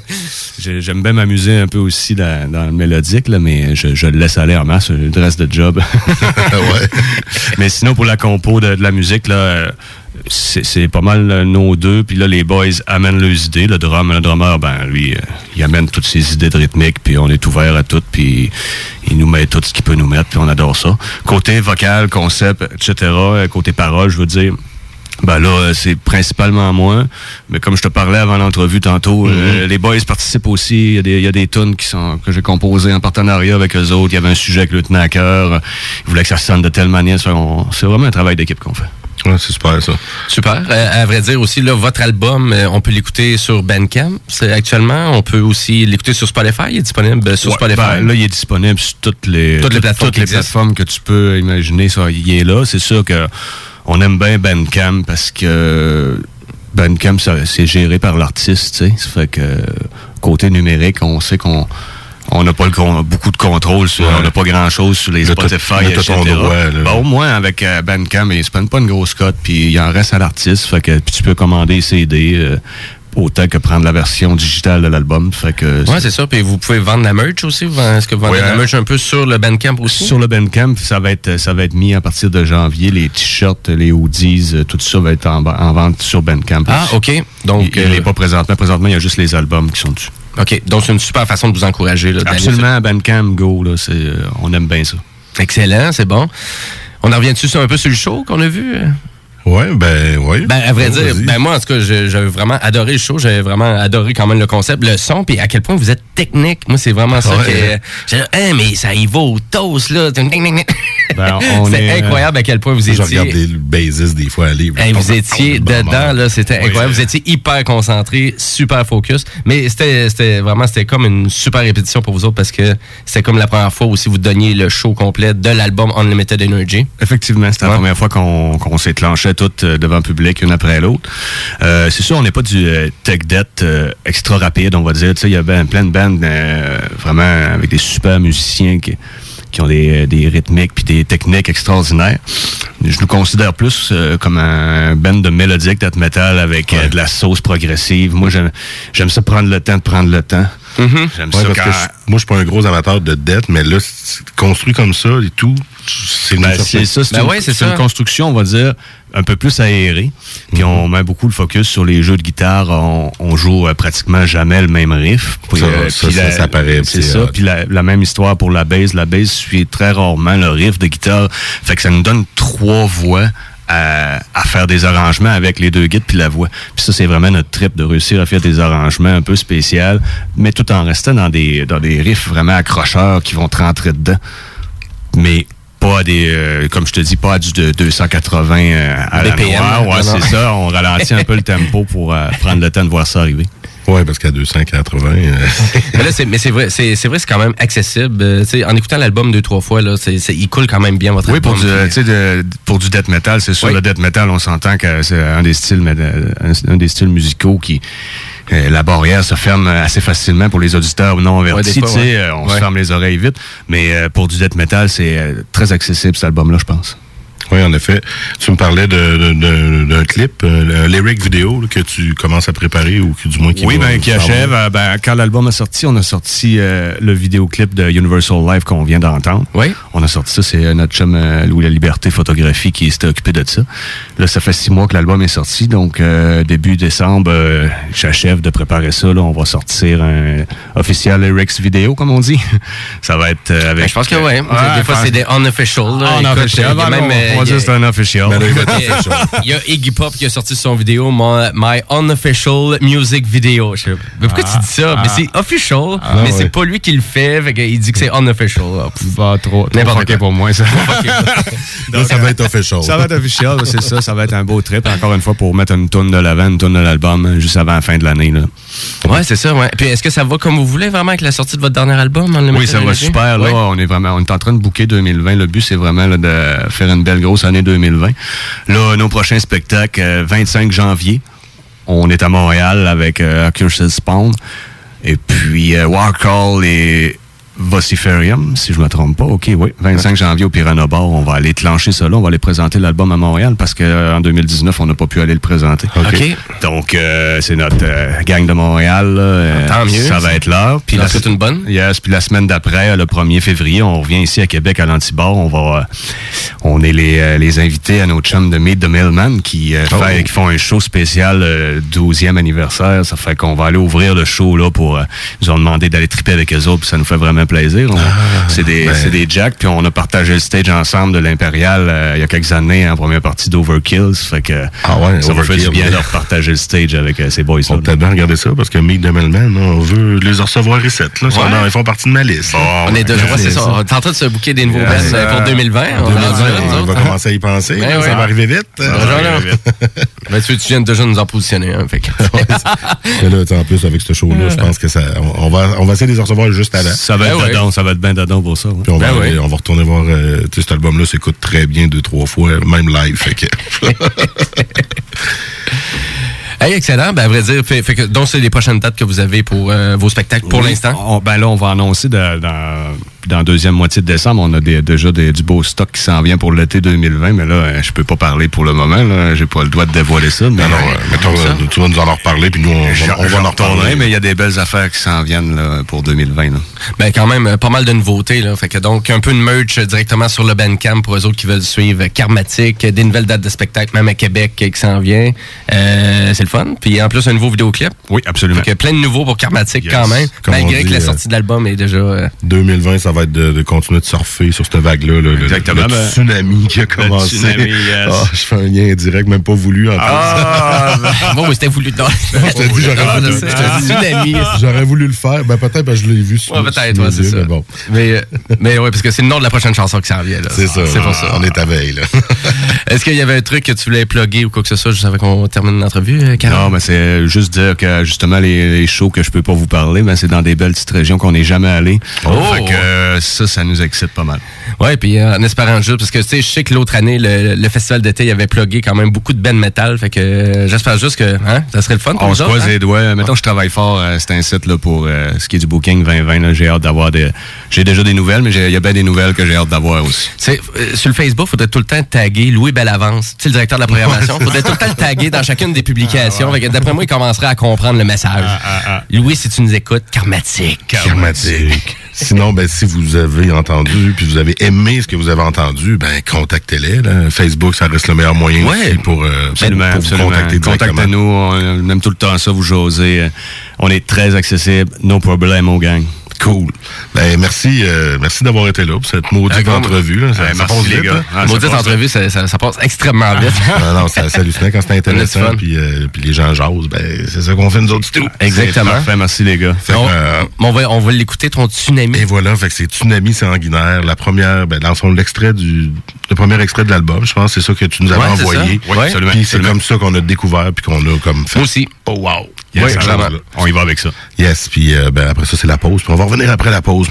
<laughs> j'ai- J'aime bien m'amuser un peu aussi dans, dans le mélodique, là, mais je, je le laisse aller en masse, le reste de job. <laughs> <laughs> Mais sinon, pour la compo de, de la musique, là, c'est pas mal euh, nos deux. Puis là, les boys amènent leurs idées. Le drum, le drummer, ben lui, euh, il amène toutes ses idées de rythmique, puis on est ouvert à tout, puis il nous met tout ce qu'il peut nous mettre, puis on adore ça. Côté vocal, concept, etc., euh, côté parole, je veux dire, ben là, c'est principalement moi. Mais comme je te parlais avant l'entrevue tantôt, euh, les boys participent aussi. Il y a des, il y a des tunes qui sont, que j'ai composées en partenariat avec eux autres. Il y avait un sujet que le tenait à cœur. Ils voulaient que ça sonne de telle manière. C'est vraiment un travail d'équipe qu'on fait. Ouais, c'est super, ça. Super. Euh, à vrai dire aussi, là, votre album, euh, on peut l'écouter sur Bandcamp actuellement. On peut aussi l'écouter sur Spotify. Il est disponible euh, sur Ouais, Spotify. ben, là, il est disponible sur toutes les, Toutes les plateformes toutes les plateformes que tu peux imaginer. Ça, il est là. C'est sûr que on aime bien Bandcamp parce que Bandcamp, ça, c'est géré par l'artiste. tu sais. Ça fait que côté numérique, on sait qu'on on n'a pas le beaucoup de contrôle sur, on n'a pas grand chose sur les Spotify, etc. droit. Ben, au moins avec euh, Bandcamp, ils se prennent pas une grosse cote, puis il en reste à l'artiste, fait que tu peux commander CD euh, autant que prendre la version digitale de l'album, fait que Ouais, c'est ça. Puis vous pouvez vendre la merch aussi. Est-ce que vous vendez Ouais. la merch un peu sur le Bandcamp aussi? Sur le Bandcamp, ça va être ça va être mis à partir de janvier. Les t-shirts, les hoodies, euh, tout ça va être en, en vente sur Bandcamp. Ah. OK. Donc, il, il euh, est pas présentement. Présentement, il y a juste les albums qui sont dessus. OK. Donc, c'est une super façon de vous encourager. Là, Absolument, Bandcamp, go, là, euh, on aime bien ça. Excellent, c'est bon. On en revient-tu sur un peu sur le show qu'on a vu? Ouais, ben, ouais. Ben, à vrai Ouais, dire, ben moi, en tout cas, j'avais vraiment adoré le show. J'avais vraiment adoré quand même le concept, le son, puis à quel point vous êtes technique. Moi, c'est vraiment ça Ouais. que... J'ai dit, Hein, mais ça y va au toast, là. Ben, <laughs> c'est est, euh, incroyable à quel point vous Je étiez... regarde des bases des fois aller. Hey, vous étiez dedans, là, c'était incroyable. Vous étiez hyper concentré, super focus. Mais c'était c'était vraiment, c'était comme une super répétition pour vous autres parce que c'était comme la première fois aussi vous donniez le show complet de l'album Unlimited Energy. Effectivement, c'était la première fois qu'on qu'on s'éclenchait tout euh, devant le public, une après l'autre. Euh, c'est sûr, on n'est pas du euh, tech debt euh, extra rapide, on va dire. Il y a ben, plein de bandes euh, vraiment avec des super musiciens qui, qui ont des, des rythmiques puis des techniques extraordinaires. Je nous considère plus euh, comme un band de mélodique death metal avec euh, de la sauce progressive. Moi, j'aime ça prendre le temps de prendre le temps. J'aime Ouais, ça parce quand... que je- moi, je suis pas un gros amateur de dette, mais là, construit comme ça et tout, c'est Ben, une c'est ça, c'est Ben une, ouais, c'est c'est ça. une construction, on va dire, un peu plus aérée. Puis Mhm. on met beaucoup le focus sur les jeux de guitare. On, on joue euh, pratiquement jamais le même riff. Puis, Ça, euh, ça, puis ça, la- ça paraît, C'est c'est ça. hot. Puis la, la même histoire pour la bass. La bass suit très rarement le riff de guitare. Fait que ça nous donne trois voix. À, à faire des arrangements avec les deux guides puis la voix. Puis ça, c'est vraiment notre trip de réussir à faire des arrangements un peu spéciaux, mais tout en restant dans des, dans des riffs vraiment accrocheurs qui vont te rentrer dedans mais pas à des, euh, comme je te dis, pas à du de 280 euh, à la BPM, noire. Ouais, c'est ça. On ralentit un peu le <laughs> tempo pour euh, prendre le temps de voir ça arriver. Ouais, parce qu'à 280. euh, Mais là, c'est, mais c'est vrai, c'est, c'est vrai, c'est quand même accessible. Euh, tu sais, en écoutant l'album deux, trois fois, là, c'est, c'est- il coule quand même bien votre Oui, album. pour du, puis- de- pour du death metal, c'est sûr. Oui. Le death metal, on s'entend que c'est un des styles, mais, un, un des styles musicaux qui euh, la barrière se ferme assez facilement pour les auditeurs non avertis. des fois, tu sais, ouais. euh, on Ouais. se ferme les oreilles vite. Mais euh, pour du death metal, c'est euh, très accessible cet album-là, je pense. Oui, en effet. Tu me parlais d'un clip, euh, un lyric vidéo que tu commences à préparer ou que du moins qui Oui, va ben, qui achève. euh, ben, quand l'album est sorti, on a sorti euh, le vidéoclip de Universal Live qu'on vient d'entendre. Oui. On a sorti ça, c'est euh, notre chum euh, Louis La Liberté Photographie qui s'était occupé de ça. Là, ça fait six mois que l'album est sorti, donc euh, début décembre, euh, j'achève de préparer ça. Là, on va sortir un officiel lyrics vidéo, comme on dit. <laughs> ça va être euh, avec. Ben, je pense que ouais. Ouais, des fois, c'est des unofficial. là. Écoute, Unofficial. Il on- va il dire c'est un official. Il <laughs> Il y a- official. Il Iggy Pop qui a sorti son vidéo, My, Unofficial Music Video. Mais pourquoi tu dis ça? Mais c'est official, mais c'est pas lui qui le fait. qu'il dit que c'est unofficial. Ah. Pas trop, trop N'importe pour moi, ça. <laughs> Là, ça va être official. Ça va être officiel, c'est ça. Ça va être un beau trip, encore une fois, pour mettre une tourne de l'avant, une tourne de l'album, euh, juste avant la fin de l'année. Ouais, c'est ça, ouais. Puis est-ce que ça va comme vous voulez vraiment avec la sortie de votre dernier album? le Oui, ça va super. Là, on est vraiment, on est en train de booker 2020. Le but, c'est vraiment là, de faire une belle année 2020. Là, nos prochains spectacles, euh, 25 janvier, on est à Montréal avec euh, Spawn. Et puis, euh, et Vociferium, si je me trompe pas. OK, oui. 25 janvier au Piranha Bar, on va aller clencher ça là. On va aller présenter l'album à Montréal parce qu'en 2019, on n'a pas pu aller le présenter. OK. Donc, euh, c'est notre euh, gang de Montréal. là, euh, Tant mieux. Ça va être là. Puis la, souhaites une bonne? Yes, puis la semaine d'après, euh, le 1er février, on revient ici à Québec à l'Antibar. On va, euh, on est les, euh, les invités à nos chums de Meet the Millman qui, euh, fait- qui font un show spécial euh, 12e anniversaire. Ça fait qu'on va aller ouvrir le show là pour. euh, ils nous ont demandé d'aller triper avec eux autres, puis ça nous fait vraiment plaisir. On- c'est des, ben. des jacks, puis on a partagé le stage ensemble de l'Impérial euh, il y a quelques années en première partie d'Overkill. Ça fait que Ah ouais, ça fait du bien de repartager le stage avec euh, ces boys On va peut-être bien regarder ça parce que Meet the Mailman, on veut les recevoir ici. Là. Ils, sont Ouais. dans- ils font partie de ma liste. On est déjà, ouais, c'est ça. On est en train de se booker des nouveaux bands euh, pour 2020. On va commencer à y penser. Ben. Ça va arriver vite. Ben, tu, tu viens déjà de nous en positionner. Fait que... <laughs> Là, en plus, avec ce show-là, je pense que ça. On va, on va essayer de les recevoir juste avant. Ça va être Ben ouais. dedans, ça va être bien dedans pour ça. ouais. Puis on, va Ben ouais. on va retourner voir. euh, tu sais, cet album-là s'écoute très bien deux, trois fois, même live. Fait que. <laughs> Hey, excellent. Ben, à vrai dire, fait, fait que, donc, c'est les prochaines dates que vous avez pour euh, vos spectacles pour Oui, l'instant? on- ben là, on va annoncer de- dans, dans la deuxième moitié de décembre. On a des- déjà des- du beau stock qui s'en vient pour l'été 2020, mais là, euh, je peux pas parler pour le moment. là. J'ai pas le droit de dévoiler ça. Mais Alors, euh, mettons, euh, tu vas nous en reparler, puis nous, on va, on va en retourner, reparler. mais il y a des belles affaires qui s'en viennent là, pour 2020. là. Ben, quand même, euh, pas mal de nouveautés, là. Fait que donc, un peu de merch euh, directement sur le Bandcamp pour eux autres qui veulent suivre Karmatic, euh, des nouvelles dates de spectacle, même à Québec, euh, qui s'en vient. Euh, c'est le fun. Puis, en plus, un nouveau vidéoclip. Oui, absolument. Fait que plein de nouveaux pour Karmatic Yes. quand même. Comme malgré dit, que la euh, sortie de l'album est déjà. euh, 2020, ça va être de, de continuer de surfer sur cette vague-là. là, Exactement, Le, ben, tsunami qui a commencé. tsunami, yes. Ah, je fais un lien indirect, même pas voulu. En Ah, bon, <laughs> mais c'était voulu. Non. <laughs> je te dis, j'aurais voulu, tsunami. j'aurais voulu le faire. Ben, peut-être, ben, je l'ai vu sur Ouais, peut-être, ouais, c'est ça. Mais bon, Mais, euh, mais ouais, parce que c'est le nom de la prochaine chanson qui s'en vient. là. c'est ça. C'est pour ça. On est à veille. <laughs> Est-ce qu'il y avait un truc que tu voulais plugger ou quoi que ce soit juste avant qu'on termine l'entrevue, euh, Karl? Non, mais c'est juste dire que justement les, les shows que je peux pas vous parler, ben c'est dans des belles petites régions qu'on n'est jamais allé. Oh! Fait que euh, ça, ça nous excite pas mal. Ouais, puis euh, en espérant juste, parce que tu sais, je sais que l'autre année, le, le festival d'été, il avait plugué quand même beaucoup de band metal, fait que euh, j'espère juste que hein, ça serait le fun pour On se croise hein? les doigts. Mettons, je travaille fort. c'est un site là, pour ce qui est du booking 2020. là. J'ai hâte d'avoir des. J'ai déjà des nouvelles, mais il y a bien des nouvelles que j'ai hâte d'avoir aussi. Sur le Facebook, faudrait tout le temps taguer Louis Bellavance, tu le directeur de la programmation. <laughs> faudrait tout le temps le taguer dans chacune des publications. Que D'après moi, il commencerait à comprendre le message. Louis, si tu nous écoutes, karmatique. Karmatique. Sinon, ben, si vous avez entendu, puis vous avez aimé ce que vous avez entendu, ben, contactez-les. Facebook, ça reste le meilleur moyen Ouais. pour, euh, Absolument, pour vous absolument. contacter. Contactez-nous, on aime tout le temps ça, vous jaser. Euh, On est très accessible, no problème, au gang. Cool. Ben, merci, euh, merci d'avoir été là pour cette maudite D'accord. entrevue. Là. Ça, Ouais, ça merci, passe les vite, gars. hein? Ah, Maudite passe entrevue, ça, ça- ça passe extrêmement vite. <laughs> non, non, ça- c'est hallucinant quand c'est intéressant, puis, euh, puis les gens jasent. Ben, c'est ça qu'on fait nous autres, tout. Exactement. Parfait, merci les gars. Fait que, On, euh, on va, on va l'écouter, ton tsunami. Et voilà, fait que c'est Tsunami sanguinaire, la première, ben, dans le fond, l'extrait du, le premier extrait de l'album, je pense, c'est ça que tu nous avais Ouais, envoyé. Ouais, absolument, Puis c'est comme ça qu'on a découvert puis qu'on a comme fait. Moi aussi. Oh wow. Yes. On y va avec ça. Yes, puis ben, après ça c'est la pause, on va revenir après la pause.